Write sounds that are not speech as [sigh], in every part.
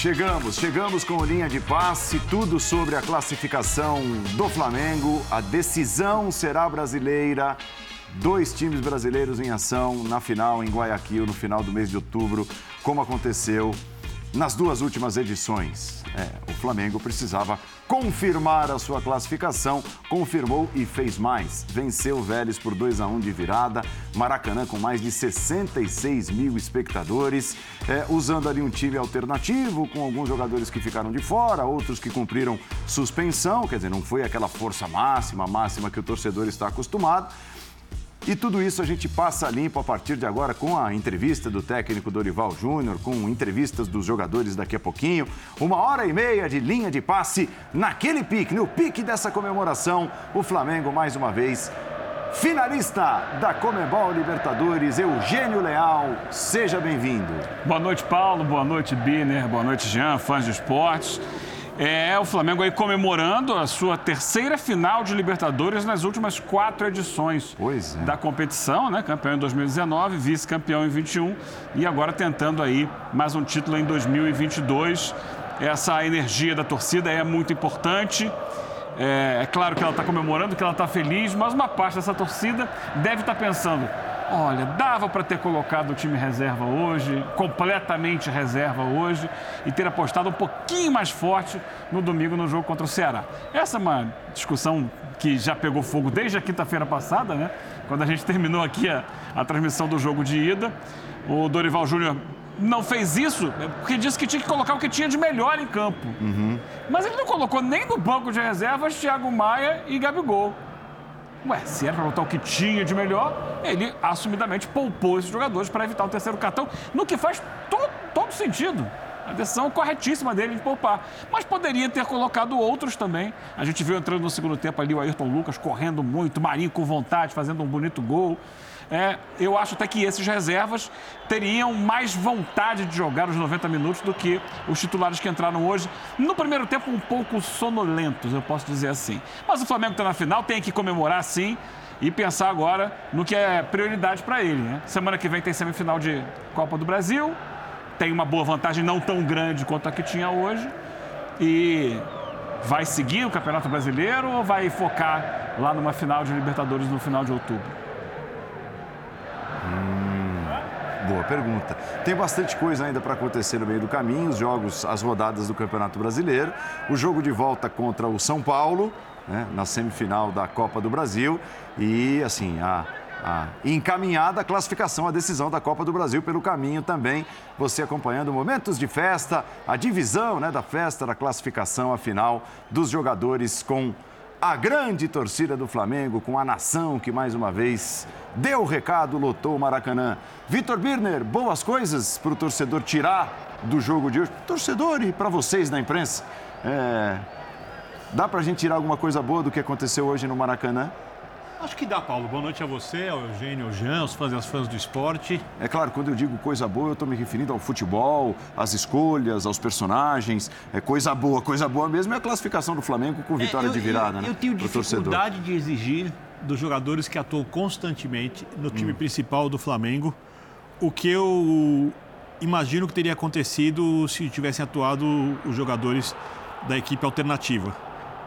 Chegamos, chegamos com linha de passe, tudo sobre a classificação do Flamengo. A decisão será brasileira. Dois times brasileiros em ação na final em Guayaquil, no final do mês de outubro, como aconteceu nas duas últimas edições. É, o Flamengo precisava confirmar a sua classificação, confirmou e fez mais. Venceu o Vélez por 2 a 1 de virada, Maracanã com mais de 66 mil espectadores, é, usando ali um time alternativo, com alguns jogadores que ficaram de fora, outros que cumpriram suspensão, quer dizer, não foi aquela força máxima, máxima que o torcedor está acostumado. E tudo isso a gente passa limpo a partir de agora com a entrevista do técnico Dorival Júnior, com entrevistas dos jogadores daqui a pouquinho. Uma hora e meia de linha de passe naquele pique, no pique dessa comemoração. O Flamengo, mais uma vez, finalista da Comebol Libertadores, Eugênio Leal. Seja bem-vindo. Boa noite, Paulo. Boa noite, Biner. Boa noite, Jean, fãs de esportes. É o Flamengo aí comemorando a sua terceira final de Libertadores nas últimas quatro edições é. da competição, né? Campeão em 2019, vice-campeão em 21 e agora tentando aí mais um título em 2022. Essa energia da torcida é muito importante. É, é claro que ela está comemorando, que ela está feliz, mas uma parte dessa torcida deve estar tá pensando: Olha, dava para ter colocado o time reserva hoje, completamente reserva hoje, e ter apostado um pouquinho mais forte no domingo no jogo contra o Ceará. Essa é uma discussão que já pegou fogo desde a quinta-feira passada, né? Quando a gente terminou aqui a, a transmissão do jogo de ida. O Dorival Júnior não fez isso porque disse que tinha que colocar o que tinha de melhor em campo. Uhum. Mas ele não colocou nem no banco de reservas Thiago Maia e Gabigol. Ué, se era para botar o que tinha de melhor, ele assumidamente poupou esses jogadores para evitar o terceiro cartão, no que faz todo, todo sentido. A decisão corretíssima dele de poupar. Mas poderia ter colocado outros também. A gente viu entrando no segundo tempo ali o Ayrton Lucas correndo muito, Marinho com vontade, fazendo um bonito gol. É, eu acho até que esses reservas teriam mais vontade de jogar os 90 minutos do que os titulares que entraram hoje. No primeiro tempo, um pouco sonolentos, eu posso dizer assim. Mas o Flamengo está na final, tem que comemorar sim e pensar agora no que é prioridade para ele. Né? Semana que vem tem semifinal de Copa do Brasil, tem uma boa vantagem não tão grande quanto a que tinha hoje. E vai seguir o Campeonato Brasileiro ou vai focar lá numa final de Libertadores no final de outubro? Hum, boa pergunta. Tem bastante coisa ainda para acontecer no meio do caminho, os jogos, as rodadas do Campeonato Brasileiro, o jogo de volta contra o São Paulo, né, na semifinal da Copa do Brasil e, assim, a, a encaminhada a classificação, a decisão da Copa do Brasil pelo caminho também. Você acompanhando momentos de festa, a divisão né, da festa, da classificação, a final dos jogadores com a grande torcida do Flamengo, com a nação que mais uma vez deu o recado, lotou o Maracanã. Vitor Birner, boas coisas para o torcedor tirar do jogo de hoje. Torcedor e para vocês na imprensa. É... Dá para a gente tirar alguma coisa boa do que aconteceu hoje no Maracanã? Acho que dá, Paulo. Boa noite a você, ao Eugênio, ao Jean, aos fãs e aos fãs do esporte. É claro, quando eu digo coisa boa, eu estou me referindo ao futebol, às escolhas, aos personagens. É coisa boa, coisa boa mesmo é a classificação do Flamengo com vitória é, eu, de virada, eu, né? Eu tenho dificuldade de exigir dos jogadores que atuam constantemente no time hum. principal do Flamengo o que eu imagino que teria acontecido se tivessem atuado os jogadores da equipe alternativa.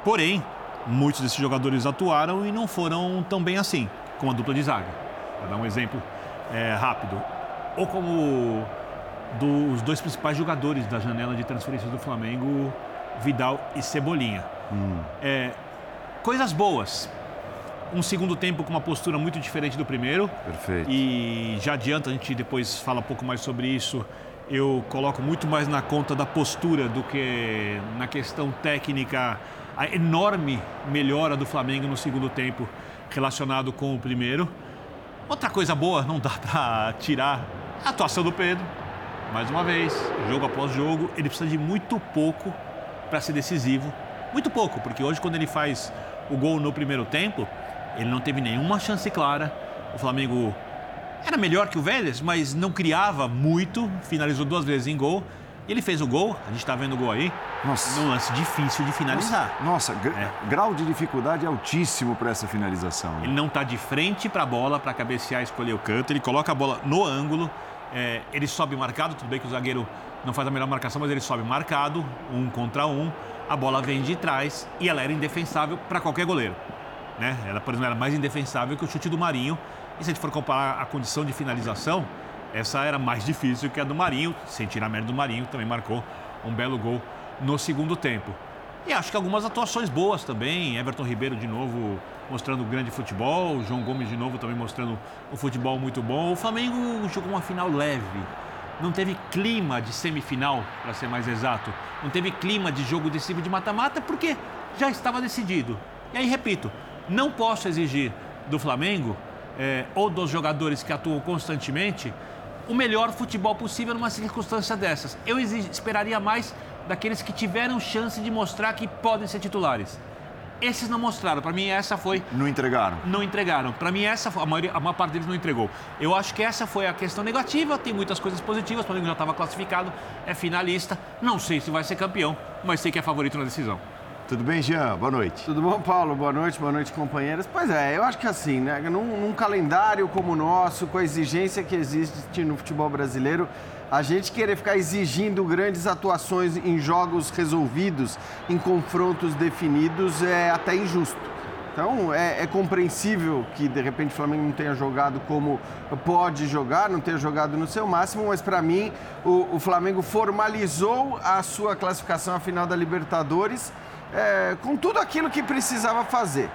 Porém, muitos desses jogadores atuaram e não foram tão bem assim, como a dupla de zaga. Vou dar um exemplo é, rápido. Ou como dos dois principais jogadores da janela de transferências do Flamengo, Vidal e Cebolinha. Hum. É, coisas boas. Um segundo tempo com uma postura muito diferente do primeiro. Perfeito. E já adianta, a gente depois fala um pouco mais sobre isso. Eu coloco muito mais na conta da postura do que na questão técnica a enorme melhora do Flamengo no segundo tempo relacionado com o primeiro. Outra coisa boa, não dá para tirar a atuação do Pedro. Mais uma vez, jogo após jogo, ele precisa de muito pouco para ser decisivo. Muito pouco, porque hoje, quando ele faz o gol no primeiro tempo, ele não teve nenhuma chance clara. O Flamengo era melhor que o Vélez, mas não criava muito, finalizou duas vezes em gol. Ele fez o gol, a gente está vendo o gol aí, Nossa. num lance difícil de finalizar. Nossa, Nossa é. grau de dificuldade altíssimo para essa finalização. Ele não está de frente para a bola para cabecear e escolher o canto, ele coloca a bola no ângulo, é, ele sobe marcado, tudo bem que o zagueiro não faz a melhor marcação, mas ele sobe marcado, um contra um, a bola vem de trás e ela era indefensável para qualquer goleiro. Né? Ela, por exemplo, era mais indefensável que o chute do Marinho. E se a gente for comparar a condição de finalização, essa era mais difícil que a do Marinho, sem tirar a merda do Marinho, também marcou um belo gol no segundo tempo. E acho que algumas atuações boas também. Everton Ribeiro de novo mostrando grande futebol, João Gomes de novo também mostrando um futebol muito bom. O Flamengo jogou uma final leve. Não teve clima de semifinal, para ser mais exato. Não teve clima de jogo decisivo de mata-mata, porque já estava decidido. E aí, repito, não posso exigir do Flamengo é, ou dos jogadores que atuam constantemente o melhor futebol possível numa circunstância dessas. Eu esperaria mais daqueles que tiveram chance de mostrar que podem ser titulares. Esses não mostraram. Para mim, essa foi. Não entregaram. Não entregaram. Para mim, essa foi... a, maioria, a maior parte deles não entregou. Eu acho que essa foi a questão negativa. Tem muitas coisas positivas. O Flamengo já estava classificado, é finalista. Não sei se vai ser campeão, mas sei que é favorito na decisão. Tudo bem, Jean? Boa noite. Tudo bom, Paulo? Boa noite, boa noite, companheiros. Pois é, eu acho que assim, né? Num, num calendário como o nosso, com a exigência que existe no futebol brasileiro, a gente querer ficar exigindo grandes atuações em jogos resolvidos, em confrontos definidos, é até injusto. Então é, é, compreensível que de repente o Flamengo não tenha jogado como pode jogar, não tenha jogado no seu máximo, mas para mim o, o, Flamengo formalizou a sua classificação à final da Libertadores é, com tudo aquilo que precisava fazer.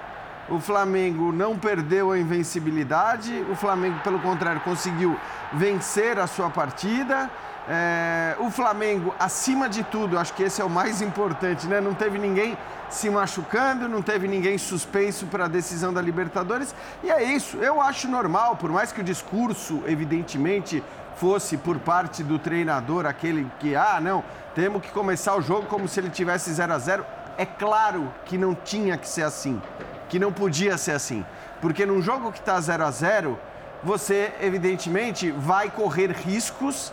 O Flamengo não perdeu a invencibilidade, o Flamengo, pelo contrário, conseguiu vencer a sua partida. É, o Flamengo, acima de tudo, acho que esse é o mais importante, né? Não teve ninguém se machucando, não teve ninguém suspenso para a decisão da Libertadores. E é isso, eu acho normal, por mais que o discurso, evidentemente, fosse por parte do treinador aquele que, ah, não, temos que começar o jogo como se ele tivesse 0 a 0 é claro que não tinha que ser assim, que não podia ser assim. Porque num jogo que está 0 a 0 você evidentemente vai correr riscos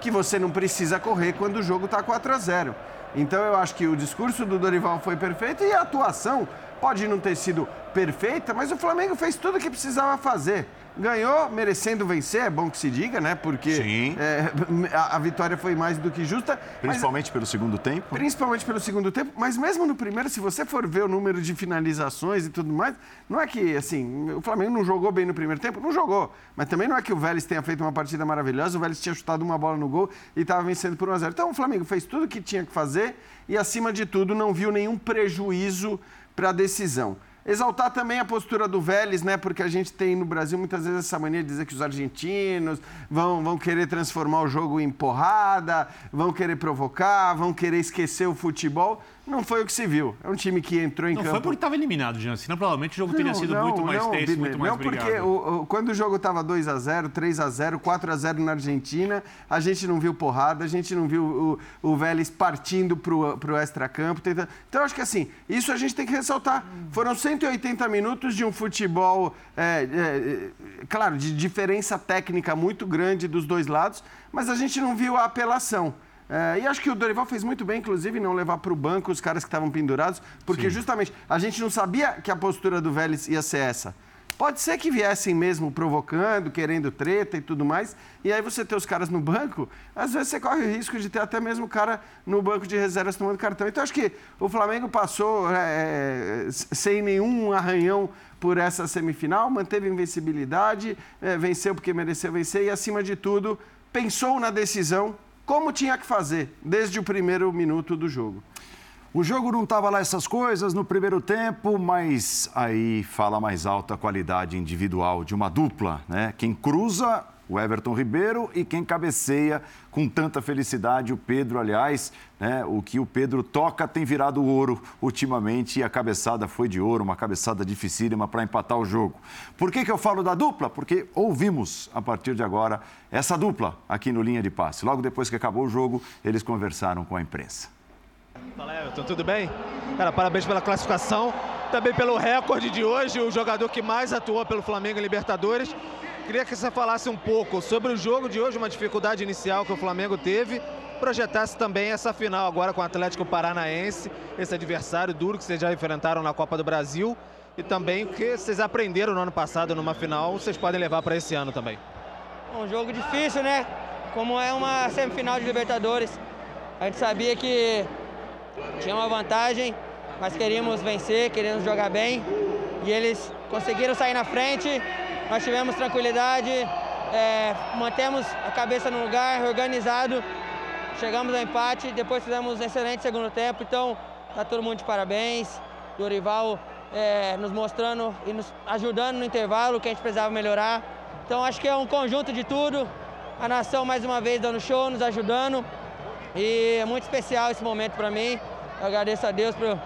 que você não precisa correr quando o jogo está 4 a 0 Então eu acho que o discurso do Dorival foi perfeito e a atuação pode não ter sido perfeita, mas o Flamengo fez tudo o que precisava fazer. Ganhou, merecendo vencer, é bom que se diga, né? Porque é, [laughs] a, a, vitória foi mais do que justa. Principalmente mas, pelo segundo tempo? Principalmente pelo segundo tempo, mas mesmo no primeiro, se você for ver o número de finalizações e tudo mais, não é que, assim, o Flamengo não jogou bem no primeiro tempo? Não jogou. Mas também não é que o Vélez tenha feito uma partida maravilhosa, o Vélez tinha chutado uma bola no gol e estava vencendo por 1 a 0 Então o Flamengo fez tudo o que tinha que fazer e, acima de tudo, não viu nenhum prejuízo para a decisão. Exaltar também a postura do Vélez, né? Porque a gente tem no Brasil muitas vezes essa mania de dizer que os argentinos vão, vão querer transformar o jogo em porrada, vão querer provocar, vão querer esquecer o futebol. Não foi o que se viu. É um time que entrou em não campo. Não foi porque estava eliminado, Jean. Senão provavelmente o jogo não, teria sido não, muito mais não, tenso, muito mais Não, porque o, o, quando o jogo estava 2 a 0 3 a 0 4 a 0 na Argentina, a gente não viu porrada, a gente não viu o, o Vélez partindo para o extra-campo. Tentando... Então, acho que assim, isso a gente tem que ressaltar. Foram 180 minutos de um futebol, é, é, claro, de diferença técnica muito grande dos dois lados, mas a gente não viu a apelação. É, e acho que o Dorival fez muito bem, inclusive, não levar para o banco os caras que estavam pendurados, porque Sim. justamente a gente não sabia que a postura do Vélez ia ser essa. Pode ser que viessem mesmo provocando, querendo treta e tudo mais, e aí você ter os caras no banco, às vezes você corre o risco de ter até mesmo o cara no banco de reservas tomando cartão. Então acho que o Flamengo passou é, sem nenhum arranhão por essa semifinal, manteve invencibilidade, é, venceu porque mereceu vencer e, acima de tudo, pensou na decisão como tinha que fazer desde o primeiro minuto do jogo. O jogo não estava lá essas coisas no primeiro tempo, mas aí fala mais alta qualidade individual de uma dupla, né? Quem cruza o Everton Ribeiro e quem cabeceia com tanta felicidade o Pedro, aliás, né, o que o Pedro toca tem virado ouro ultimamente e a cabeçada foi de ouro, uma cabeçada dificílima para empatar o jogo. Por que, que eu falo da dupla? Porque ouvimos a partir de agora essa dupla aqui no Linha de Passe. Logo depois que acabou o jogo, eles conversaram com a imprensa. Fala Everton, tudo bem? Cara, parabéns pela classificação, também pelo recorde de hoje, o jogador que mais atuou pelo Flamengo em Libertadores. Queria que você falasse um pouco sobre o jogo de hoje, uma dificuldade inicial que o Flamengo teve projetasse também essa final agora com o Atlético Paranaense, esse adversário duro que vocês já enfrentaram na Copa do Brasil e também o que vocês aprenderam no ano passado numa final, vocês podem levar para esse ano também. Um jogo difícil, né? Como é uma semifinal de Libertadores, a gente sabia que tinha uma vantagem, mas queríamos vencer, queríamos jogar bem e eles conseguiram sair na frente. Nós tivemos tranquilidade, é, mantemos a cabeça no lugar, organizado, chegamos ao empate, depois fizemos um excelente segundo tempo, então tá todo mundo de parabéns. Dorival é, nos mostrando e nos ajudando no intervalo que a gente precisava melhorar. Então acho que é um conjunto de tudo. A nação mais uma vez dando show, nos ajudando. E é muito especial esse momento para mim. Eu agradeço a Deus por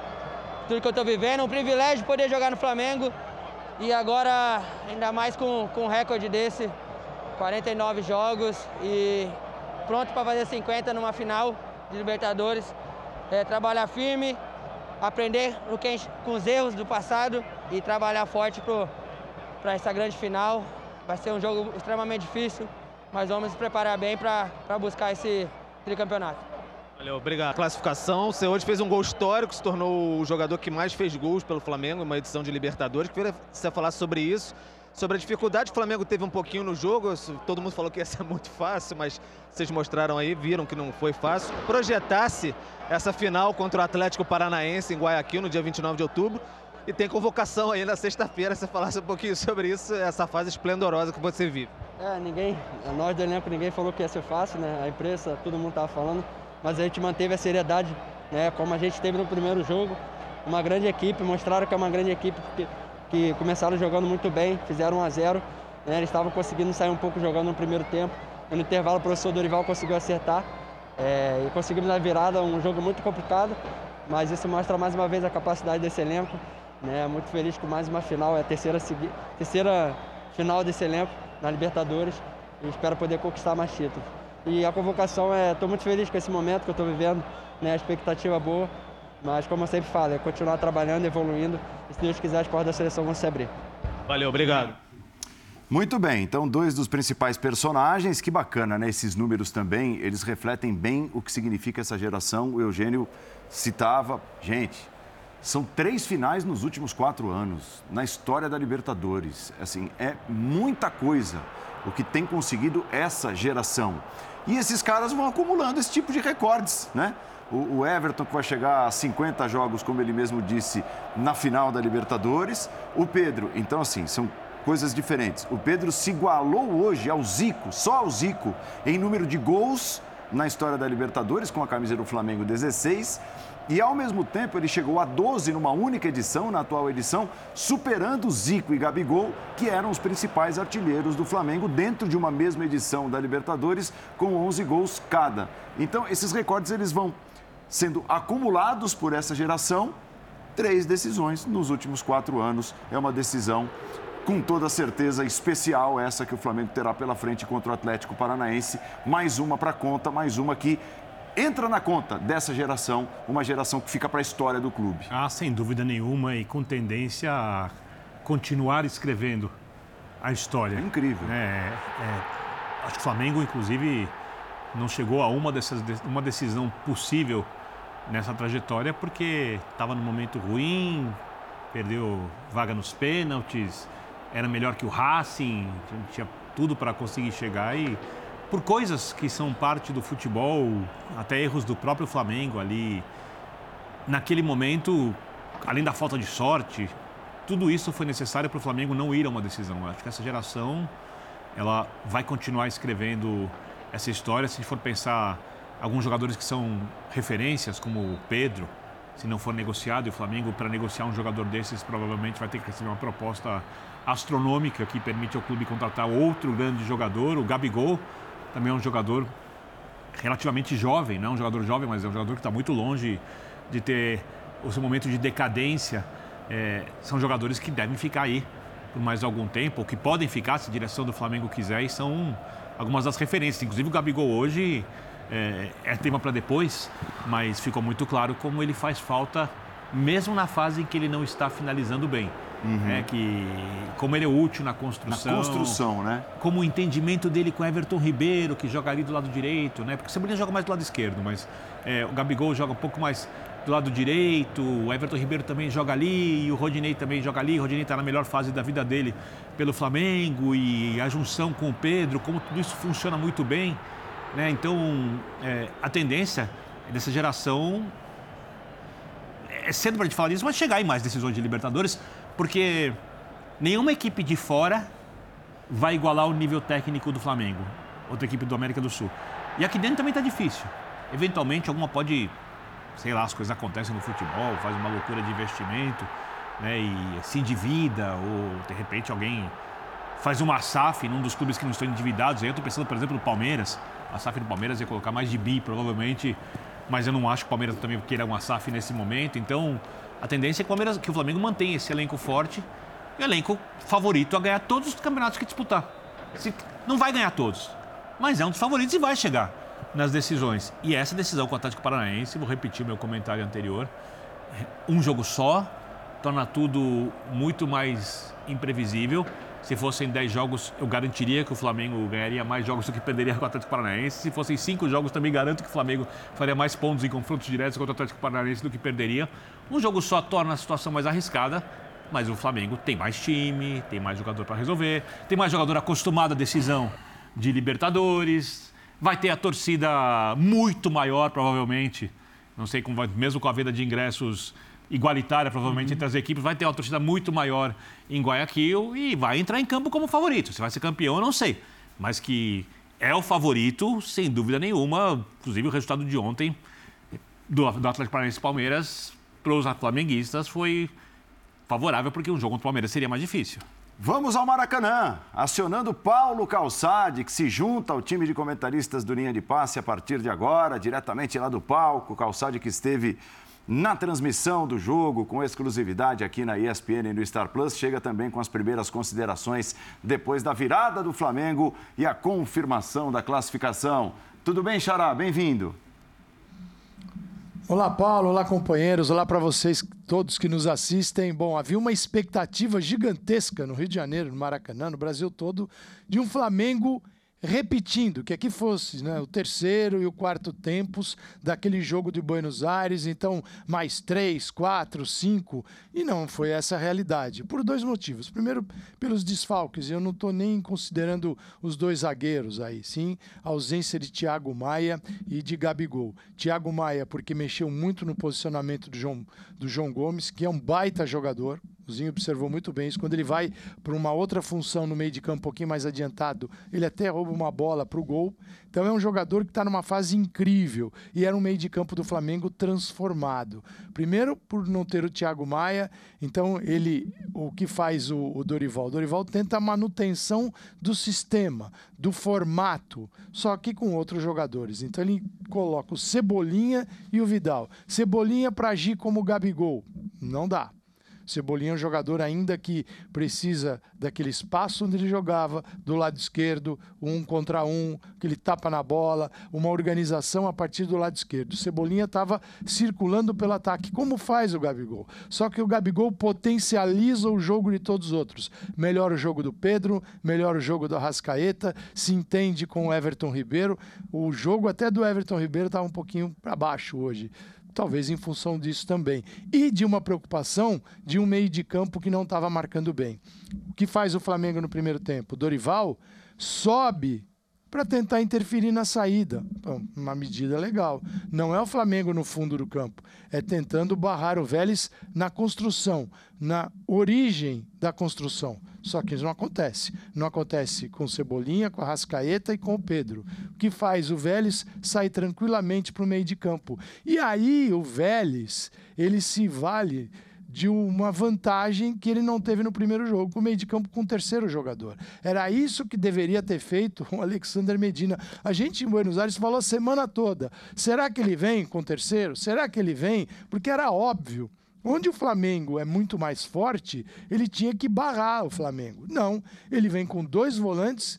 tudo que eu estou vivendo. É um privilégio poder jogar no Flamengo. E agora, ainda mais com, com um recorde desse, 49 jogos e pronto para fazer 50 numa final de Libertadores. É, trabalhar firme, aprender com os erros do passado e trabalhar forte para essa grande final. Vai ser um jogo extremamente difícil, mas vamos nos preparar bem para buscar esse tricampeonato. Valeu, obrigado. Classificação, você hoje fez um gol histórico, se tornou o jogador que mais fez gols pelo Flamengo, uma edição de Libertadores. Queria você falar sobre isso sobre a dificuldade que o Flamengo teve um pouquinho no jogo. Todo mundo falou que ia ser [laughs] muito fácil, mas vocês mostraram aí, viram que não foi fácil. Projetasse essa final contra o Atlético Paranaense em Guayaquil no dia 29 de outubro. E tem convocação aí na sexta-feira. Você falasse um pouquinho sobre isso, essa fase esplendorosa que você vive. É, ninguém, nós do elenco, ninguém falou que ia ser fácil, né? A imprensa, todo mundo estava falando. Mas a gente manteve a seriedade, né? Como a gente teve no primeiro jogo. Uma grande equipe, mostraram que é uma grande equipe, porque que começaram jogando muito bem, fizeram 1 a 0 né? Eles estavam conseguindo sair um pouco jogando no primeiro tempo. No intervalo o professor Dorival conseguiu acertar é, e conseguimos dar virada, um jogo muito complicado, mas isso mostra mais uma vez a capacidade desse elenco. Né? Muito feliz com mais uma final, é a terceira, terceira final desse elenco na Libertadores e espero poder conquistar mais títulos. E a convocação, estou é, muito feliz com esse momento que eu estou vivendo, né? a expectativa boa. Mas, como eu sempre falo, é continuar trabalhando, evoluindo. E se Deus quiser, as portas da seleção vão se abrir. Valeu, obrigado. Muito bem, então dois dos principais personagens, que bacana, né? Esses números também, eles refletem bem o que significa essa geração. O Eugênio citava, gente, são três finais nos últimos quatro anos, na história da Libertadores. Assim, é muita coisa o que tem conseguido essa geração. E esses caras vão acumulando esse tipo de recordes, né? o, Everton, que vai chegar a 50 jogos, como ele mesmo disse, na final da Libertadores. O Pedro, então, assim, são coisas diferentes. O Pedro se igualou hoje ao Zico, só ao Zico, em número de gols na história da Libertadores, com a camisa do Flamengo 16. E ao mesmo tempo ele chegou a 12 numa única edição, na atual edição, superando Zico e Gabigol, que eram os principais artilheiros do Flamengo dentro de uma mesma edição da Libertadores, com 11 gols cada. Então esses recordes eles vão sendo acumulados por essa geração, três decisões nos últimos quatro anos. É uma decisão com toda certeza especial essa que o Flamengo terá pela frente contra o Atlético Paranaense. Mais uma para conta, mais uma que entra na conta dessa geração, uma geração que fica para a história do clube. Ah, sem dúvida nenhuma e com tendência a continuar escrevendo a história. É incrível. É, é, acho que o Flamengo, inclusive, não chegou a uma, dessas, uma decisão possível nessa trajetória porque estava num momento ruim, perdeu vaga nos pênaltis, era melhor que o Racing, tinha tudo para conseguir chegar e por coisas que são parte do futebol, até erros do próprio Flamengo ali, naquele momento, além da falta de sorte, tudo isso foi necessário para o Flamengo não ir a uma decisão. Eu acho que essa geração ela vai continuar escrevendo essa história. Se for pensar alguns jogadores que são referências, como o Pedro, se não for negociado, e o Flamengo, para negociar um jogador desses, provavelmente vai ter que receber uma proposta astronômica que permite ao clube contratar outro grande jogador. O Gabigol também é um jogador relativamente jovem, não é um jogador jovem, mas é um jogador que está muito longe de ter o seu momento de decadência. É, são jogadores que devem ficar aí por mais algum tempo, ou que podem ficar se a direção do Flamengo quiser, e são algumas das referências. Inclusive o Gabigol hoje é, é tema para depois, mas ficou muito claro como ele faz falta, mesmo na fase em que ele não está finalizando bem. Né? Que como ele é útil na construção. Na construção, né? Como o entendimento dele com Everton Ribeiro, que joga ali do lado direito, né? Porque o Cebolinha joga mais do lado esquerdo, mas é, o Gabigol joga um pouco mais do lado direito, o Everton Ribeiro também joga ali, e o Rodinei também joga ali. O Rodinei está na melhor fase da vida dele pelo Flamengo e a junção com o Pedro, como tudo isso funciona muito bem. Né? Então, é, a tendência dessa geração é cedo para a gente falar disso, mas chegar em mais decisões de Libertadores, porque nenhuma equipe de fora vai igualar o nível técnico do Flamengo, outra equipe do América do Sul. E aqui dentro também está difícil. Eventualmente, alguma pode sei lá, as coisas acontecem no futebol, faz uma loucura de investimento, né, e se endivida, ou de repente alguém faz uma SAF num dos clubes que não estão endividados. Aí eu estou pensando, por exemplo, no Palmeiras. A SAF do Palmeiras ia colocar mais de bi, provavelmente, mas eu não acho que o Palmeiras também queira uma SAF nesse momento. Então, a tendência é que o, Palmeiras, que o Flamengo mantenha esse elenco forte e elenco favorito a ganhar todos os campeonatos que disputar. Se, não vai ganhar todos, mas é um dos favoritos e vai chegar nas decisões. E essa decisão com o Atlético Paranaense, vou repetir meu comentário anterior, um jogo só torna tudo muito mais imprevisível. Se fossem 10 jogos, eu garantiria que o Flamengo ganharia mais jogos do que perderia com o Atlético Paranaense. Se fossem 5 jogos, também garanto que o Flamengo faria mais pontos em confrontos diretos contra o Atlético Paranaense do que perderia. Um jogo só torna a situação mais arriscada, mas o Flamengo tem mais time, tem mais jogador para resolver, tem mais jogador acostumado à decisão de Libertadores, Vai ter a torcida muito maior, provavelmente. Não sei como vai, mesmo com a venda de ingressos igualitária, provavelmente, uhum. entre as equipes, vai ter uma torcida muito maior em Guayaquil e vai entrar em campo como favorito. Se vai ser campeão, eu não sei. Mas que é o favorito, sem dúvida nenhuma. Inclusive, o resultado de ontem do, do Atlético Paranaense Palmeiras para os flamenguistas foi favorável, porque um jogo contra o Palmeiras seria mais difícil. Vamos ao Maracanã, acionando Paulo Calçade, que se junta ao time de comentaristas do Linha de Passe a partir de agora, diretamente lá do palco. Calçade que esteve na transmissão do jogo com exclusividade aqui na ESPN e no Star Plus, chega também com as primeiras considerações depois da virada do Flamengo e a confirmação da classificação. Tudo bem, Xará? Bem-vindo. Olá, Paulo. Olá, companheiros. Olá para vocês todos que nos assistem. Bom, havia uma expectativa gigantesca no Rio de Janeiro, no Maracanã, no Brasil todo, de um Flamengo repetindo, que aqui fosse né, o terceiro e o quarto tempos daquele jogo de Buenos Aires, então mais três, quatro, cinco, e não foi essa a realidade, por dois motivos. Primeiro, pelos desfalques, eu não estou nem considerando os dois zagueiros aí, sim, a ausência de Thiago Maia e de Gabigol. Thiago Maia, porque mexeu muito no posicionamento do João, do João Gomes, que é um baita jogador, o Zinho observou muito bem isso. Quando ele vai para uma outra função no meio de campo, um pouquinho mais adiantado, ele até rouba uma bola para o gol. Então é um jogador que está numa fase incrível e era um meio de campo do Flamengo transformado. Primeiro, por não ter o Thiago Maia, então ele, o que faz o, o Dorival? O Dorival tenta a manutenção do sistema, do formato, só que com outros jogadores. Então ele coloca o Cebolinha e o Vidal. Cebolinha para agir como o Gabigol. Não dá. Cebolinha é um jogador ainda que precisa daquele espaço onde ele jogava, do lado esquerdo, um contra um, aquele tapa na bola, uma organização a partir do lado esquerdo. Cebolinha estava circulando pelo ataque, como faz o Gabigol. Só que o Gabigol potencializa o jogo de todos os outros. Melhora o jogo do Pedro, melhora o jogo do Arrascaeta, se entende com o Everton Ribeiro. O jogo até do Everton Ribeiro estava um pouquinho para baixo hoje talvez em função disso também. E de uma preocupação de um meio de campo que não estava marcando bem. O que faz o Flamengo no primeiro tempo? Dorival sobe para tentar interferir na saída. uma medida legal. Não é o Flamengo no fundo do campo, é tentando barrar o Vélez na construção, na origem da construção. Só que isso não acontece. Não acontece com o Cebolinha, com a Rascaeta e com o Pedro. O que faz o Vélez sair tranquilamente para o meio de campo. E aí o Vélez, ele se vale de uma vantagem que ele não teve no primeiro jogo, com o meio de campo com o terceiro jogador. Era isso que deveria ter feito o Alexander Medina. A gente em Buenos Aires falou a semana toda: será que ele vem com o terceiro? Será que ele vem? Porque era óbvio. Onde o Flamengo é muito mais forte, ele tinha que barrar o Flamengo. Não, ele vem com dois volantes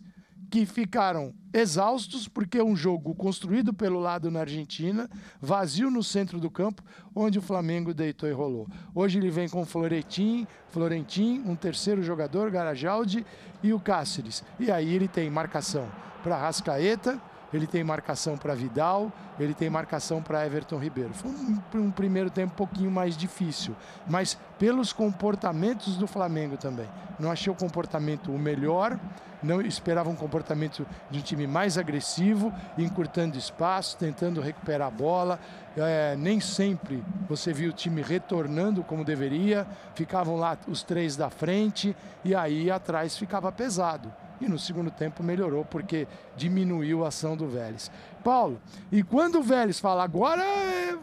que ficaram exaustos, porque é um jogo construído pelo lado na Argentina, vazio no centro do campo, onde o Flamengo deitou e rolou. Hoje ele vem com Florentin, Florentin, um terceiro jogador, Garajaldi e o Cáceres. E aí ele tem marcação para Rascaeta, ele tem marcação para Vidal, ele tem marcação para Everton Ribeiro. Foi um, um, primeiro tempo um pouquinho mais difícil, mas pelos comportamentos do Flamengo também. Não achei o comportamento o melhor, não esperava um comportamento de um time mais agressivo, encurtando espaço, tentando recuperar a bola. É, nem sempre você viu o time retornando como deveria, ficavam lá os três da frente e aí atrás ficava pesado e no segundo tempo melhorou porque diminuiu a ação do Vélez. Paulo, e quando o Vélez fala agora,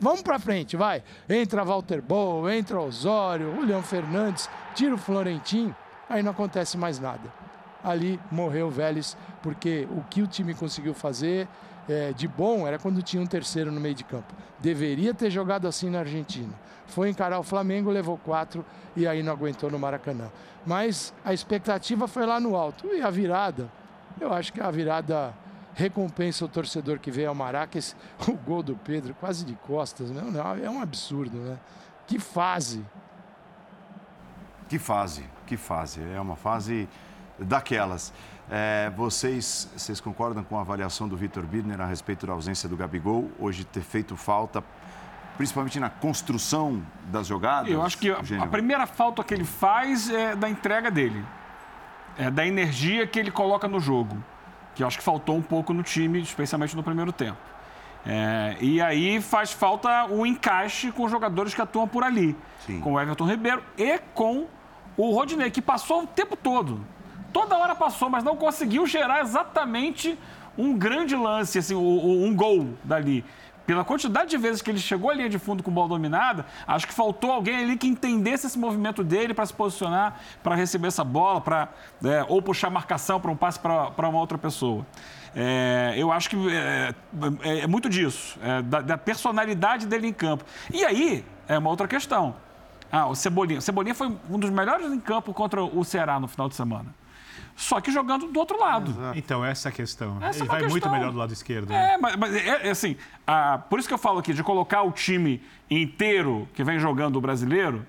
vamos para frente, vai. Entra Walter Bow, entra Osório, Julião Fernandes, tira o Florentim, aí não acontece mais nada. Ali morreu o Vélez porque o que o time conseguiu fazer é, de bom era quando tinha um terceiro no meio de campo. Deveria ter jogado assim na Argentina. Foi encarar o Flamengo, levou quatro e aí não aguentou no Maracanã. Mas a expectativa foi lá no alto. E a virada, eu acho que a virada recompensa o torcedor que veio ao Maracas. [laughs] O gol do Pedro, quase de costas, não, não, é um absurdo, né? Que fase! Que fase, que fase. É uma fase daquelas. É, vocês, vocês concordam com a avaliação do Vitor Birner a respeito da ausência do Gabigol? Hoje ter feito falta, principalmente na construção das jogadas? Eu acho que a, a primeira falta que ele faz é da entrega dele, é da energia que ele coloca no jogo, que eu acho que faltou um pouco no time, especialmente no primeiro tempo. É, e aí faz falta o encaixe com os jogadores que atuam por ali, Sim. com o Everton Ribeiro e com o Rodinei, que passou o tempo todo toda hora passou, mas não conseguiu gerar exatamente um grande lance, assim, um gol dali. Pela quantidade de vezes que ele chegou à linha de fundo com bola dominada, acho que faltou alguém ali que entendesse esse movimento dele para se posicionar, para receber essa bola, para é, ou puxar marcação para um passe para uma outra pessoa. É, eu acho que é, é, é muito disso, é, da, da, personalidade dele em campo. E aí é uma outra questão. Ah, o Cebolinha. O Cebolinha foi um dos melhores em campo contra o Ceará no final de semana só que jogando do outro lado. Exato. Então, essa é a questão. Essa Ele é vai questão. muito melhor do lado esquerdo. Né? É, mas, mas é, é, assim, a, por isso que eu falo aqui de colocar o time inteiro que vem jogando o brasileiro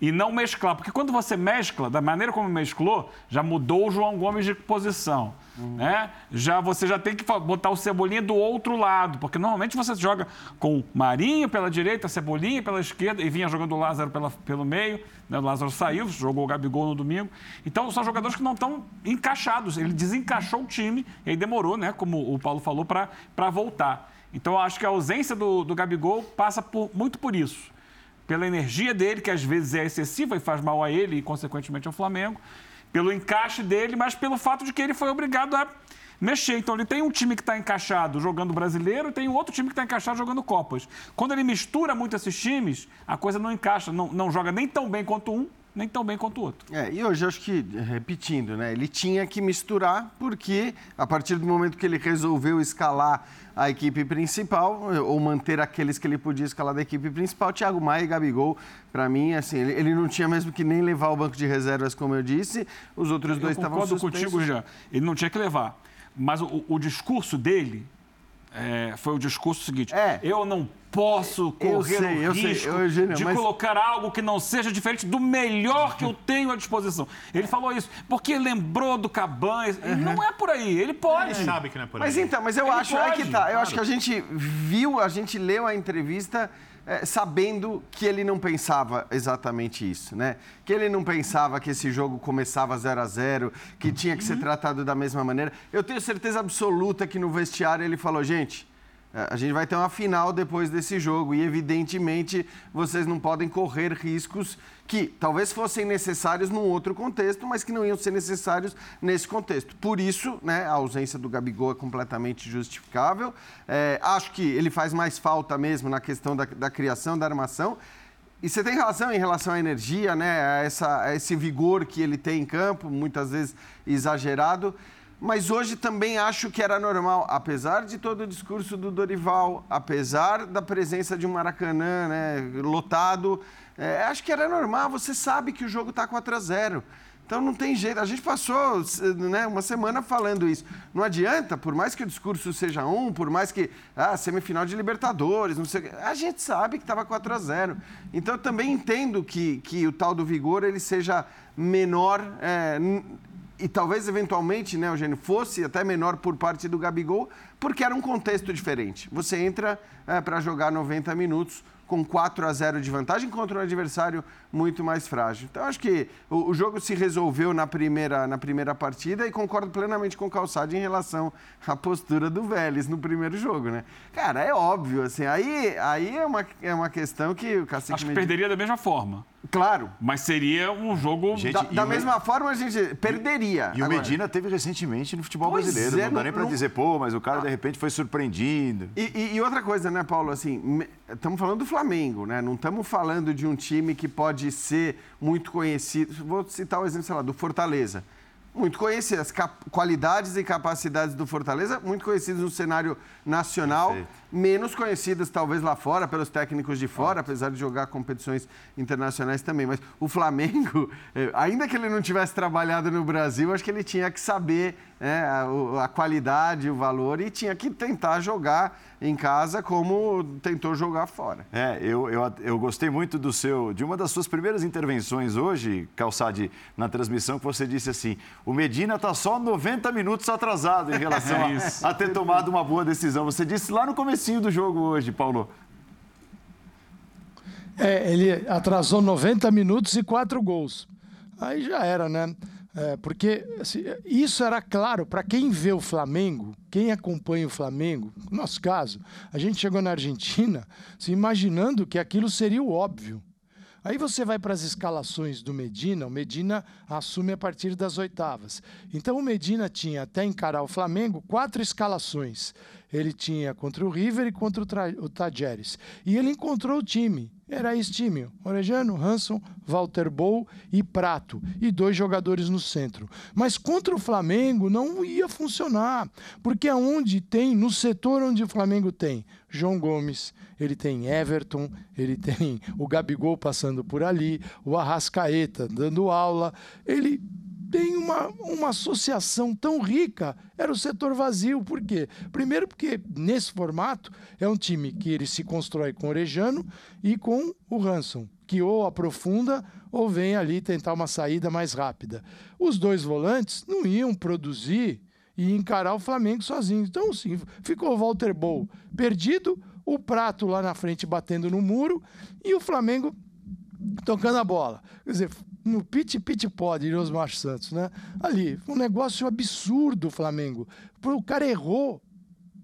e não mesclar. Porque quando você mescla, da maneira como mesclou, já mudou o João Gomes de posição. Uhum. Né? Já, você já tem que botar o Cebolinha do outro lado, porque normalmente você joga com Marinho pela direita, Cebolinha pela esquerda, e vinha jogando o Lázaro pela, pelo meio. Né? O Lázaro saiu, jogou o Gabigol no domingo. Então são jogadores que não estão encaixados. Ele desencaixou o time, e aí demorou, né? como o Paulo falou, para voltar. Então eu acho que a ausência do, do Gabigol passa por, muito por isso pela energia dele, que às vezes é excessiva e faz mal a ele e, consequentemente, ao Flamengo, pelo encaixe dele, mas pelo fato de que ele foi obrigado a mexer. Então, ele tem um time que está encaixado jogando brasileiro e tem um outro time que está encaixado jogando Copas. Quando ele mistura muito esses times, a coisa não encaixa, não, não joga nem tão bem quanto um, nem tão bem quanto o outro. É, e hoje acho que, repetindo, né, ele tinha que misturar, porque a partir do momento que ele resolveu escalar a equipe principal, ou manter aqueles que ele podia escalar da equipe principal, Thiago Maia e Gabigol, para mim, assim, ele, ele, não tinha mesmo que nem levar o banco de reservas, como eu disse, os outros dois estavam suspensos. Eu contigo, já. Ele não tinha que levar. Mas o, o discurso dele é, foi o discurso seguinte: é. eu não posso correr sei, o risco sei, Eugênio, de mas... colocar algo que não seja diferente do melhor que eu [laughs] tenho à disposição. Ele falou isso porque lembrou do Cabanhas. Uhum. Não é por aí, ele pode. Ele sabe que não é por aí. Mas então, mas eu ele acho, pode, é que tá. Eu claro. acho que a gente viu, a gente leu a entrevista é, sabendo que ele não pensava exatamente isso, né? Que ele não pensava que esse jogo começava 0 a 0 que tinha que ser uhum. tratado da mesma maneira. Eu tenho certeza absoluta que no vestiário ele falou, gente, é, a gente vai ter uma final depois desse jogo e, evidentemente, vocês não podem correr riscos que talvez fossem necessários num outro contexto, mas que não iam ser necessários nesse contexto. Por isso, né, a ausência do Gabigol é completamente justificável. É, acho que ele faz mais falta mesmo na questão da, da criação, da armação. E você tem razão em relação à energia, né, a, essa, a esse vigor que ele tem em campo, muitas vezes exagerado mas hoje também acho que era normal, apesar de todo o discurso do Dorival, apesar da presença de um Maracanã né, lotado, é, acho que era normal, você sabe que o jogo está 4 a 0 Então não tem jeito. A gente passou né, uma semana falando isso. Não adianta, por mais que o discurso seja um, por mais que ah, semifinal de Libertadores, não sei a gente sabe que estava 4 a 0 Então eu também entendo que, que o tal do vigor ele seja menor. É, e talvez eventualmente, né, Eugênio, fosse até menor por parte do Gabigol, porque era um contexto diferente. Você entra é, para jogar 90 minutos com 4 a 0 de vantagem contra um adversário muito mais frágil. Então, acho que o, o, jogo se resolveu na primeira, na primeira partida e concordo plenamente com o Calçado em relação à postura do Vélez no primeiro jogo, né? Cara, é óbvio, assim, aí, aí é, uma, é uma questão que o Cacique... Acho que perderia da mesma forma. Claro. Mas seria um jogo. Gente, da, da mesma forma, a gente perderia. E, e o Medina teve recentemente no futebol pois brasileiro. É, não dá nem para dizer, pô, mas o cara de repente foi surpreendido. E, e, e outra coisa, né, Paulo? Assim, estamos falando do Flamengo, né? Não estamos falando de um time que pode ser muito conhecido. Vou citar o exemplo, sei lá, do Fortaleza muito conhecidas, qualidades e capacidades do Fortaleza, muito conhecidas no cenário nacional, Perfeito. menos conhecidas talvez lá fora, pelos técnicos de fora, apesar de jogar competições internacionais também. Mas o Flamengo, [laughs] eh, ainda que ele não tivesse trabalhado no Brasil, acho que ele tinha que saber né, a, a qualidade, o valor e tinha que tentar jogar em casa como tentou jogar fora. É, eu, eu, eu gostei muito do seu, de uma das suas primeiras intervenções hoje, Calçade, na transmissão, que você disse assim: o Medina está só 90 minutos atrasado em relação [laughs] a, é a ter tomado uma boa decisão. Você disse lá no comecinho do jogo hoje, Paulo. É, ele atrasou 90 minutos e quatro gols. Aí já era, né? É, porque assim, isso era claro para quem vê o Flamengo, quem acompanha o Flamengo. No nosso caso, a gente chegou na Argentina se imaginando que aquilo seria o óbvio. Aí você vai para as escalações do Medina, o Medina assume a partir das oitavas. Então o Medina tinha, até encarar o Flamengo, quatro escalações. Ele tinha contra o River e contra o, o Tajeres. E ele encontrou o time. Era esse time: Orejano, Hanson, Walter Bow e Prato, e dois jogadores no centro. Mas contra o Flamengo não ia funcionar, porque aonde tem, no setor onde o Flamengo tem João Gomes, ele tem Everton, ele [laughs] tem o Gabigol passando por ali, o Arrascaeta dando aula, ele tem uma, uma associação tão rica, era o setor vazio. Por quê? Primeiro, porque nesse formato é um time que ele se constrói com o Orejano e com o Hanson, que ou aprofunda ou vem ali tentar uma saída mais rápida. Os dois volantes não iam produzir e encarar o Flamengo sozinho. Então, sim, ficou o Walter Bow perdido, o Prato lá na frente batendo no muro e o Flamengo tocando a bola. Quer dizer, no pit pit pod de Osmar Santos, né? Ali, um negócio absurdo o Flamengo. O cara errou,